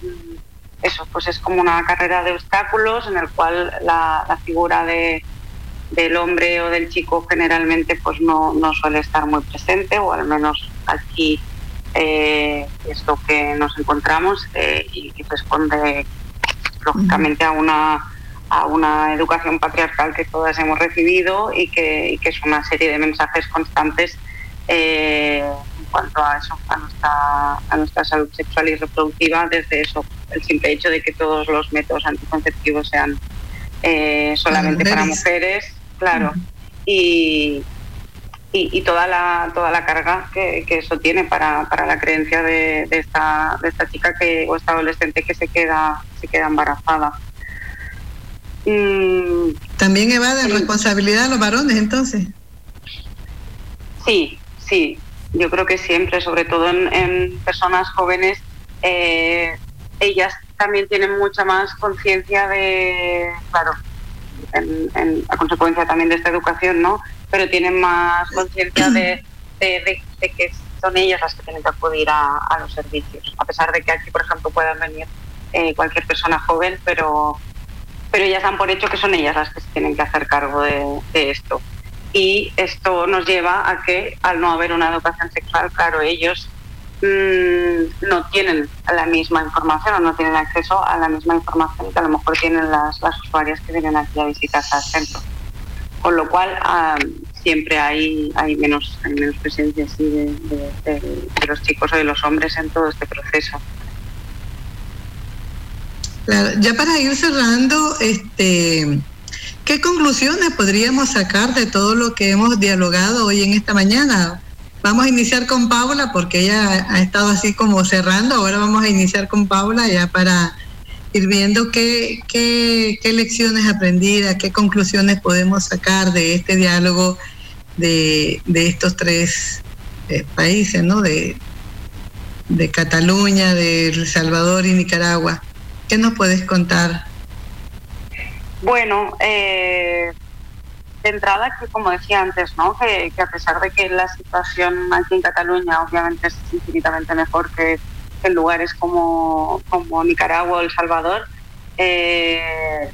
eso, pues es como una carrera de obstáculos en el cual la figura de, del hombre o del chico generalmente pues no, no suele estar muy presente o al menos aquí eh, es lo que nos encontramos eh, y, responde lógicamente a una a una educación patriarcal que todas hemos recibido y que, es una serie de mensajes constantes eh, cuanto a eso, a nuestra, a nuestra salud sexual y reproductiva, desde eso, el simple hecho de que todos los métodos anticonceptivos sean solamente para mujeres, claro. Y, y, toda la toda la carga que, eso tiene para, la creencia de, esta, de esta chica que o esta adolescente que se queda se queda embarazada. Mm, también evaden responsabilidad a los varones entonces. Sí sí yo creo que siempre sobre todo en, personas jóvenes eh, ellas también tienen mucha más conciencia de claro en, a consecuencia también de esta educación, ¿no? Pero tienen más conciencia de, que son ellas las que tienen que acudir a, los servicios, a pesar de que aquí, por ejemplo, puedan venir eh, cualquier persona joven, pero, pero ellas dan por hecho que son ellas las que se tienen que hacer cargo de, de esto. Y esto nos lleva a que, al no haber una educación sexual, claro, ellos Mm, no tienen la misma información o no tienen acceso a la misma información que a lo mejor tienen las, usuarias que vienen aquí a visitar al centro. Con lo cual siempre hay, hay, menos, menos presencia de, los chicos o de los hombres en todo este proceso. ya para ir cerrando, este, ¿qué conclusiones podríamos sacar de todo lo que hemos dialogado hoy en esta mañana? Vamos a iniciar con Paula porque ella ha estado así como cerrando. Ahora vamos a iniciar con Paula ya para ir viendo qué, qué, lecciones aprendidas, qué conclusiones podemos sacar de este diálogo de, estos tres eh, países, ¿no? De, de Cataluña, de El Salvador y Nicaragua. ¿Qué nos puedes contar? Bueno, eh, de entrada que como decía antes, ¿no? Que, a pesar de que la situación aquí en Cataluña obviamente es infinitamente mejor que, en lugares como, como Nicaragua o El Salvador, eh,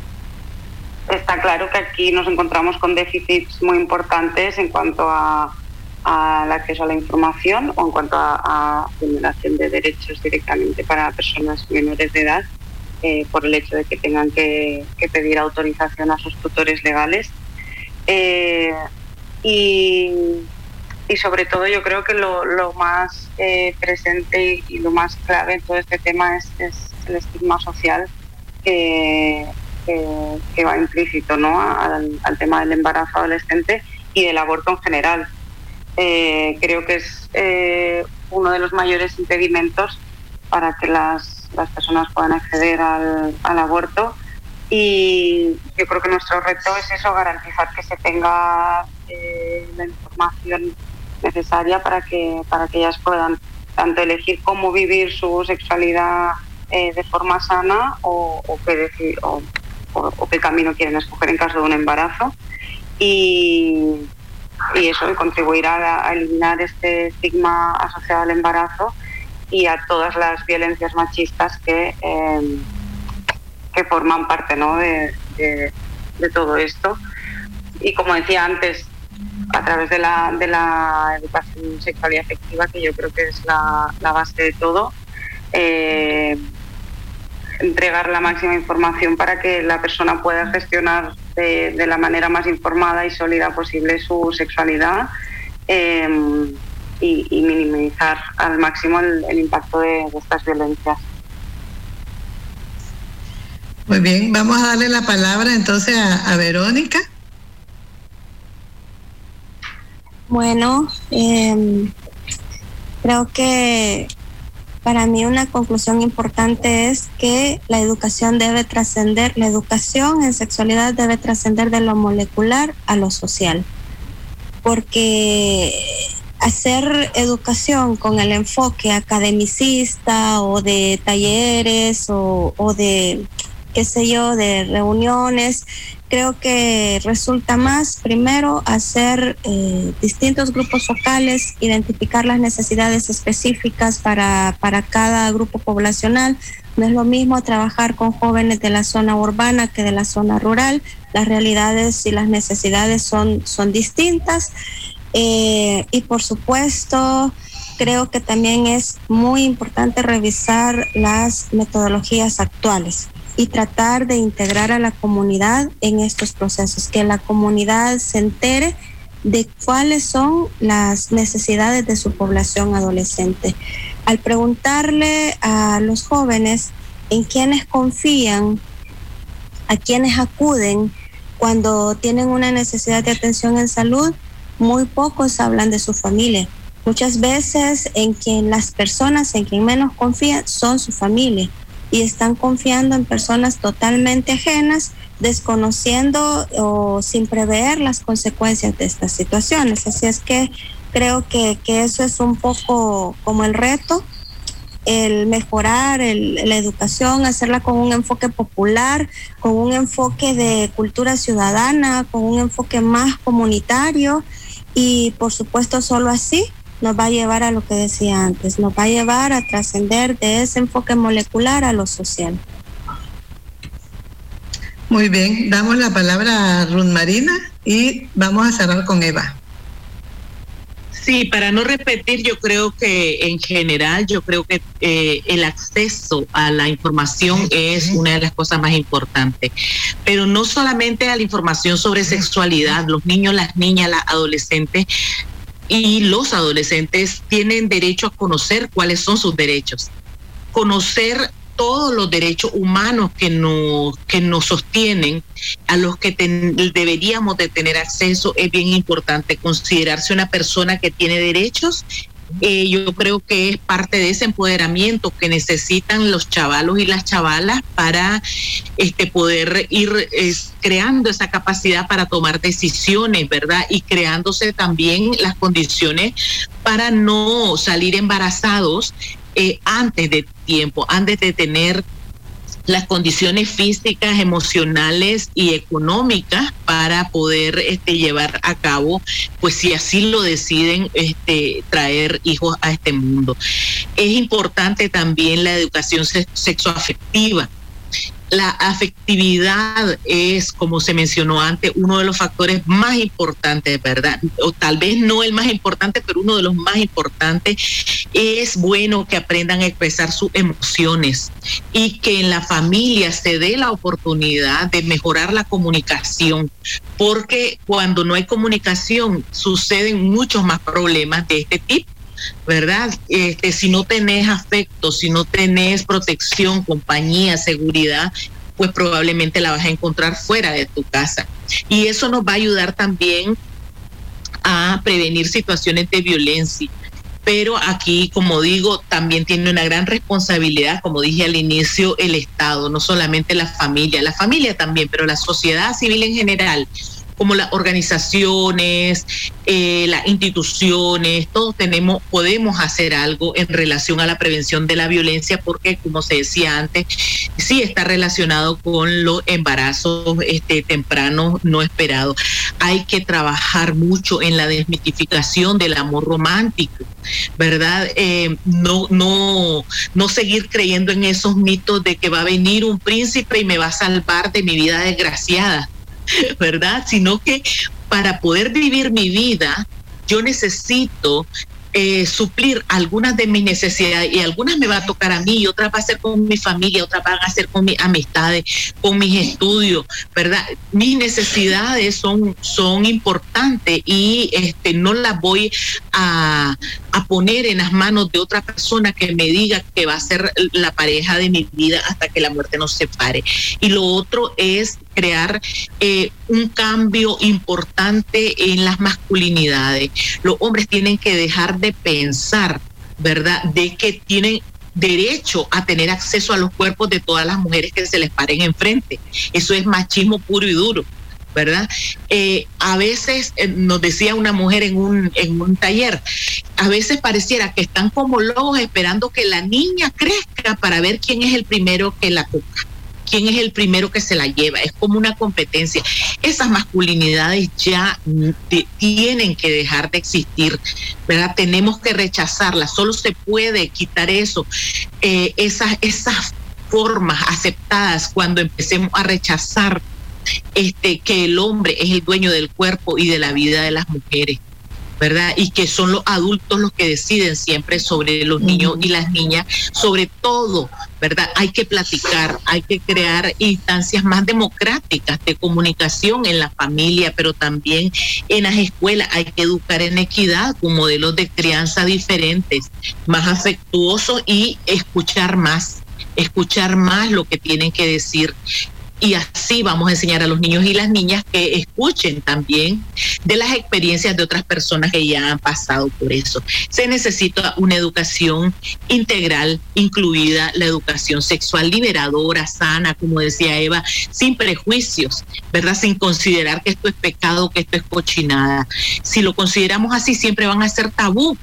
está claro que aquí nos encontramos con déficits muy importantes en cuanto a, al acceso a la información o en cuanto a, vulneración de derechos directamente para personas menores de edad eh, por el hecho de que tengan que pedir autorización a sus tutores legales eh, y, sobre todo yo creo que lo, más eh, presente y, lo más clave en todo este tema es, el estigma social que, va implícito ¿no? al, tema del embarazo adolescente y del aborto en general. Creo que es uno de los mayores impedimentos para que las, las personas puedan acceder al, aborto y yo creo que nuestro reto es eso, garantizar que se tenga eh, la información necesaria para que, para que ellas puedan tanto elegir cómo vivir su sexualidad eh, de forma sana o, o qué o, qué camino quieren escoger en caso de un embarazo. Y, y eso contribuirá a, a, eliminar este estigma asociado al embarazo y a todas las violencias machistas que, eh, que forman parte ¿no? de, de, todo esto. Y como decía antes, a través de la, de la educación sexual y afectiva, que yo creo que es la, base de todo, eh, entregar la máxima información para que la persona pueda gestionar de, la manera más informada y sólida posible su sexualidad eh, y, y, minimizar al máximo el, el impacto de, de estas violencias. Muy bien, vamos a darle la palabra entonces a, a Verónica. Bueno, eh, creo que para mí una conclusión importante es que la educación debe trascender, la educación en sexualidad debe trascender de lo molecular a lo social, porque hacer educación con el enfoque academicista o de talleres o, o de qué sé yo, de reuniones, creo que resulta más primero hacer eh, distintos grupos focales, identificar las necesidades específicas para, para cada grupo poblacional. No es lo mismo trabajar con jóvenes de la zona urbana que de la zona rural. Las realidades y las necesidades son, son distintas. Eh, y por supuesto, creo que también es muy importante revisar las metodologías actuales y tratar de integrar a la comunidad en estos procesos, que la comunidad se entere de cuáles son las necesidades de su población adolescente. Al preguntarle a los jóvenes en quienes confían, a quienes acuden cuando tienen una necesidad de atención en salud, muy pocos hablan de su familia. Muchas veces en quien las personas en quien menos confían son su familia y están confiando en personas totalmente ajenas, desconociendo o sin prever las consecuencias de estas situaciones. Así es que creo que, que eso es un poco como el reto, el mejorar el, la educación, hacerla con un enfoque popular, con un enfoque de cultura ciudadana, con un enfoque más comunitario y por supuesto solo así nos va a llevar a lo que decía antes, nos va a llevar a trascender de ese enfoque molecular a lo social. Muy bien, damos la palabra a Ruth Marina y vamos a cerrar con Eva. Sí, para no repetir, yo creo que en general, yo creo que eh, el acceso a la información es una de las cosas más importantes, pero no solamente a la información sobre sexualidad, los niños, las niñas, las adolescentes, y los adolescentes tienen derecho a conocer cuáles son sus derechos, conocer todos los derechos humanos que nos, que nos sostienen, a los que deberíamos de tener acceso, es bien importante considerarse una persona que tiene derechos. Eh, yo creo que es parte de ese empoderamiento que necesitan los chavalos y las chavalas para este poder ir creando esa capacidad para tomar decisiones, ¿verdad? Y creándose también las condiciones para no salir embarazados eh, antes de tiempo, antes de tener las condiciones físicas, emocionales y económicas para poder este, llevar a cabo, pues si así lo deciden, este, traer hijos a este mundo. Es importante también la educación sexoafectiva la afectividad es, como se mencionó antes, uno de los factores más importantes, ¿verdad? O tal vez no el más importante, pero uno de los más importantes. Es bueno que aprendan a expresar sus emociones y que en la familia se dé la oportunidad de mejorar la comunicación, porque cuando no hay comunicación suceden muchos más problemas de este tipo ¿verdad? Este, si no tenés afecto, si no tenés protección, compañía, seguridad, pues probablemente la vas a encontrar fuera de tu casa. Y eso nos va a ayudar también a prevenir situaciones de violencia pero aquí, como digo, también tiene una gran responsabilidad, como dije al inicio, el Estado, no solamente la familia, la familia también, pero la sociedad civil en general como las organizaciones, eh, las instituciones, todos tenemos, podemos hacer algo en relación a la prevención de la violencia, porque como se decía antes, sí está relacionado con los embarazos este, tempranos no esperados. Hay que trabajar mucho en la desmitificación del amor romántico, ¿verdad? Eh, no, no, no seguir creyendo en esos mitos de que va a venir un príncipe y me va a salvar de mi vida desgraciada ¿verdad? Sino que para poder vivir mi vida, yo necesito eh, suplir algunas de mis necesidades y algunas me va a tocar a mí otras va a ser con mi familia, otras van a ser con mis amistades, con mis estudios, ¿verdad? Mis necesidades son, son importantes y este, no las voy a, a poner en las manos de otra persona que me diga que va a ser la pareja de mi vida hasta que la muerte nos separe. Y lo otro es crear eh, un cambio importante en las masculinidades. Los hombres tienen que dejar de pensar, ¿verdad?, de que tienen derecho a tener acceso a los cuerpos de todas las mujeres que se les paren enfrente. Eso es machismo puro y duro. ¿verdad? Eh, a veces, eh, nos decía una mujer en un, en un taller, a veces pareciera que están como locos esperando que la niña crezca para ver quién es el primero que la toca quién es el primero que se la lleva. Es como una competencia. Esas masculinidades ya tienen que dejar de existir, ¿verdad? Tenemos que rechazarlas. Solo se puede quitar eso, eh, esas, esas formas aceptadas cuando empecemos a rechazar este que el hombre es el dueño del cuerpo y de la vida de las mujeres. ¿Verdad? Y que son los adultos los que deciden siempre sobre los niños y las niñas, sobre todo, ¿verdad? Hay que platicar, hay que crear instancias más democráticas de comunicación en la familia, pero también en las escuelas. Hay que educar en equidad con modelos de crianza diferentes, más afectuosos y escuchar más escuchar más lo que tienen que decir y así vamos a enseñar a los niños y las niñas que escuchen también de las experiencias de otras personas que ya han pasado por eso. Se necesita una educación integral, incluida la educación sexual liberadora, sana, como decía Eva, sin prejuicios, ¿verdad? Sin considerar que esto es pecado, que esto es cochinada. Si lo consideramos así, siempre van a ser tabú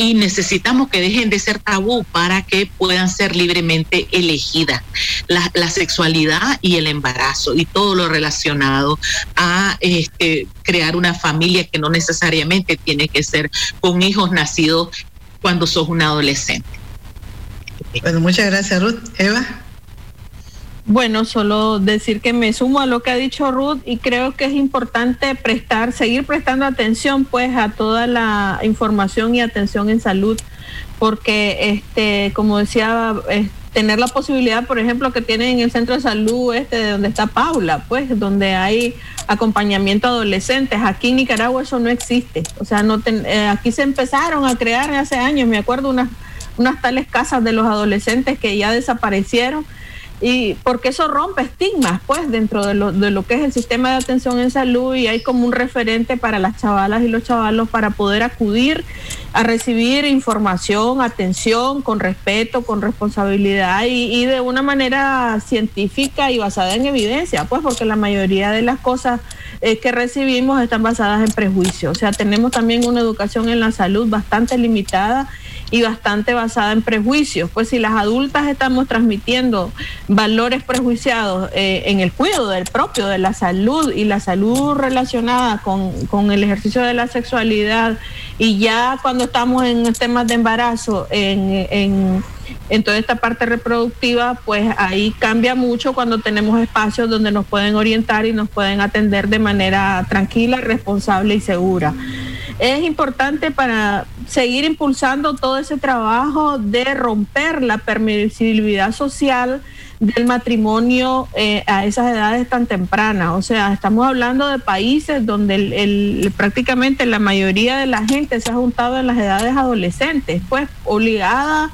y necesitamos que dejen de ser tabú para que puedan ser libremente elegidas la, sexualidad y el embarazo y todo lo relacionado a este, crear una familia que no necesariamente tiene que ser con hijos nacidos cuando sos un adolescente. Bueno, muchas gracias Ruth. Eva. Bueno, solo decir que me sumo a lo que ha dicho Ruth y creo que es importante prestar, seguir prestando atención pues a toda la información y atención en salud, porque este, como decía, tener la posibilidad, por ejemplo, que tienen en el centro de salud este de donde está Paula, pues, donde hay acompañamiento a adolescentes. Aquí en Nicaragua eso no existe. O sea, no eh, aquí se empezaron a crear hace años, me acuerdo unas tales casas de los adolescentes que ya desaparecieron y porque eso rompe estigmas, pues, dentro de lo, de lo que es el sistema de atención en salud y hay como un referente para las chavalas y los chavalos para poder acudir a recibir información, atención, con respeto, con responsabilidad y, de una manera científica y basada en evidencia, pues, porque la mayoría de las cosas eh, que recibimos están basadas en prejuicios. O sea, tenemos también una educación en la salud bastante limitada y bastante basada en prejuicios. Pues si las adultas estamos transmitiendo valores prejuiciados eh, en el cuidado del propio, de la salud y la salud relacionada con, el ejercicio de la sexualidad y ya cuando estamos en temas de embarazo, en, en toda esta parte reproductiva, pues ahí cambia mucho cuando tenemos espacios donde nos pueden orientar y nos pueden atender de manera tranquila, responsable y segura es importante para seguir impulsando todo ese trabajo de romper la permisibilidad social del matrimonio eh, a esas edades tan tempranas. O sea, estamos hablando de países donde el, prácticamente la mayoría de la gente se ha juntado en las edades adolescentes, pues obligada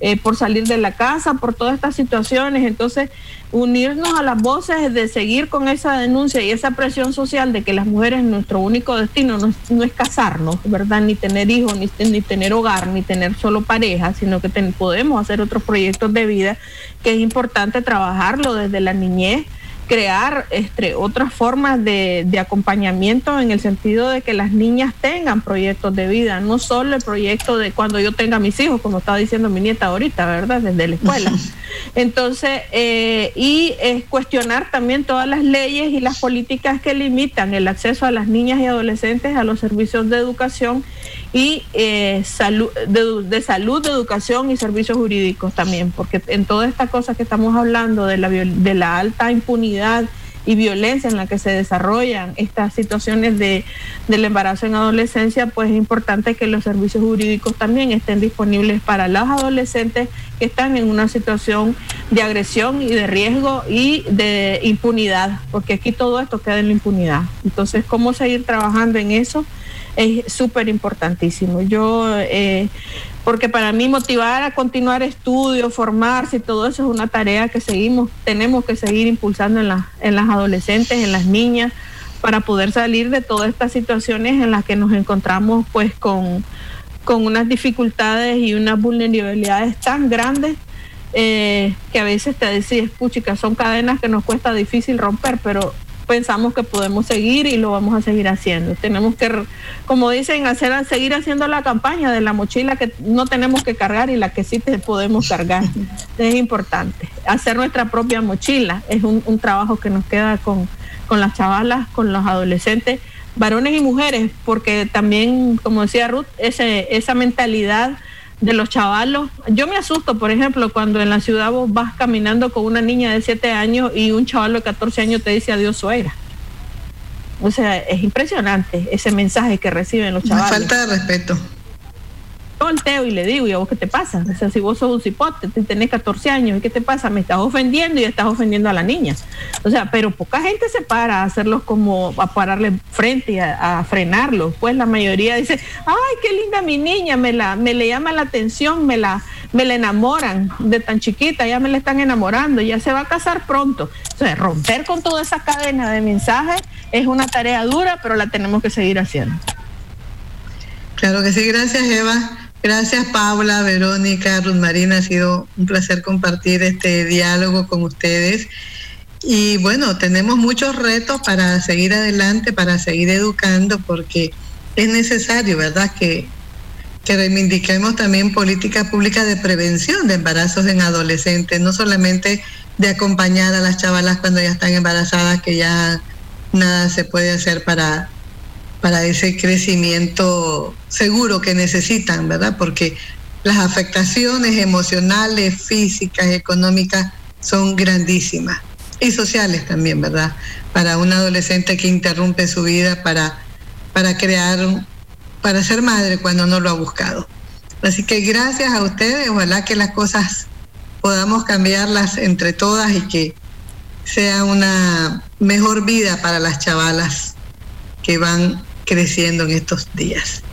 eh, por salir de la casa, por todas estas situaciones. Entonces, unirnos a las voces de seguir con esa denuncia y esa presión social de que las mujeres nuestro único destino no, es casarnos, ¿verdad? Ni tener hijos, ni, ni, tener hogar, ni tener solo pareja, sino que podemos hacer otros proyectos de vida que es importante trabajarlo desde la niñez crear este, otras formas de, de, acompañamiento en el sentido de que las niñas tengan proyectos de vida, no solo el proyecto de cuando yo tenga mis hijos, como estaba diciendo mi nieta ahorita, ¿verdad? Desde la escuela. Entonces, eh, y es cuestionar también todas las leyes y las políticas que limitan el acceso a las niñas y adolescentes a los servicios de educación y eh, salud, de, salud, de educación y servicios jurídicos también, porque en todas estas cosas que estamos hablando de la, de la alta impunidad y violencia en la que se desarrollan estas situaciones de, del embarazo en adolescencia, pues es importante que los servicios jurídicos también estén disponibles para los adolescentes que están en una situación de agresión y de riesgo y de impunidad, porque aquí todo esto queda en la impunidad. Entonces, ¿cómo seguir trabajando en eso? Es súper importantísimo. Yo, eh, porque para mí motivar a continuar estudios, formarse todo eso es una tarea que seguimos, tenemos que seguir impulsando en, en las adolescentes, en las niñas, para poder salir de todas estas situaciones en las que nos encontramos pues con, con unas dificultades y unas vulnerabilidades tan grandes eh, que a veces te decís, puchica, son cadenas que nos cuesta difícil romper, pero pensamos que podemos seguir y lo vamos a seguir haciendo. Tenemos que, como dicen, hacer, seguir haciendo la campaña de la mochila que no tenemos que cargar y la que sí te podemos cargar. es importante. Hacer nuestra propia mochila es un, trabajo que nos queda con, con las chavalas, con los adolescentes, varones y mujeres, porque también, como decía Ruth, ese, esa mentalidad de los chavalos. Yo me asusto, por ejemplo, cuando en la ciudad vos vas caminando con una niña de 7 años y un chaval de 14 años te dice adiós suegra. O sea, es impresionante ese mensaje que reciben los chavales. falta de respeto volteo y le digo, ¿y a vos qué te pasa? O sea, si vos sos un cipote, tenés 14 años, ¿y qué te pasa? Me estás ofendiendo y estás ofendiendo a la niña. O sea, pero poca gente se para a hacerlos como, a pararle frente y a, frenarlos. Pues la mayoría dice, ay, qué linda mi niña, me, la, me le llama la atención, me la, me la enamoran de tan chiquita, ya me la están enamorando, ya se va a casar pronto. O romper con toda esa cadena de mensajes es una tarea dura, pero la tenemos que seguir haciendo. Claro que sí, gracias Eva. Gracias Paula, Verónica, Ruth Marina, ha sido un placer compartir este diálogo con ustedes. Y bueno, tenemos muchos retos para seguir adelante, para seguir educando, porque es necesario, ¿verdad?, que, que reivindiquemos también políticas públicas de prevención de embarazos en adolescentes, no solamente de acompañar a las chavalas cuando ya están embarazadas, que ya nada se puede hacer para para ese crecimiento seguro que necesitan, ¿verdad? Porque las afectaciones emocionales, físicas, económicas son grandísimas y sociales también, ¿verdad? Para un adolescente que interrumpe su vida para, para crear, para ser madre cuando no lo ha buscado. Así que gracias a ustedes, ojalá que las cosas podamos cambiarlas entre todas y que sea una mejor vida para las chavalas que van creciendo en estos días.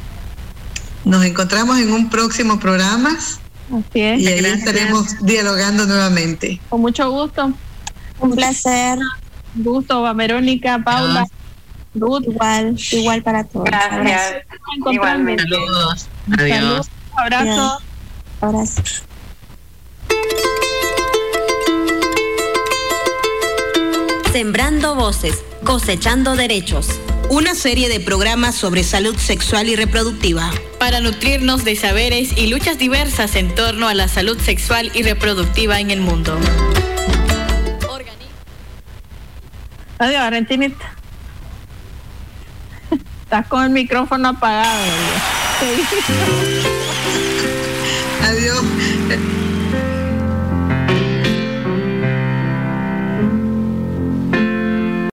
Nos encontramos en un próximo programa. Así es, y ahí estaremos dialogando nuevamente. Con mucho gusto. Un placer. Un gusto, Verónica, Paula. Ruth. Igual, igual para todos. Gracias. Igualmente. Saludos. Adiós. Abrazo. Abrazo. Sembrando voces, cosechando derechos una serie de programas sobre salud sexual y reproductiva. Para nutrirnos de saberes y luchas diversas en torno a la salud sexual y reproductiva en el mundo. Adiós, Arentinita. Estás con el micrófono apagado. Adiós.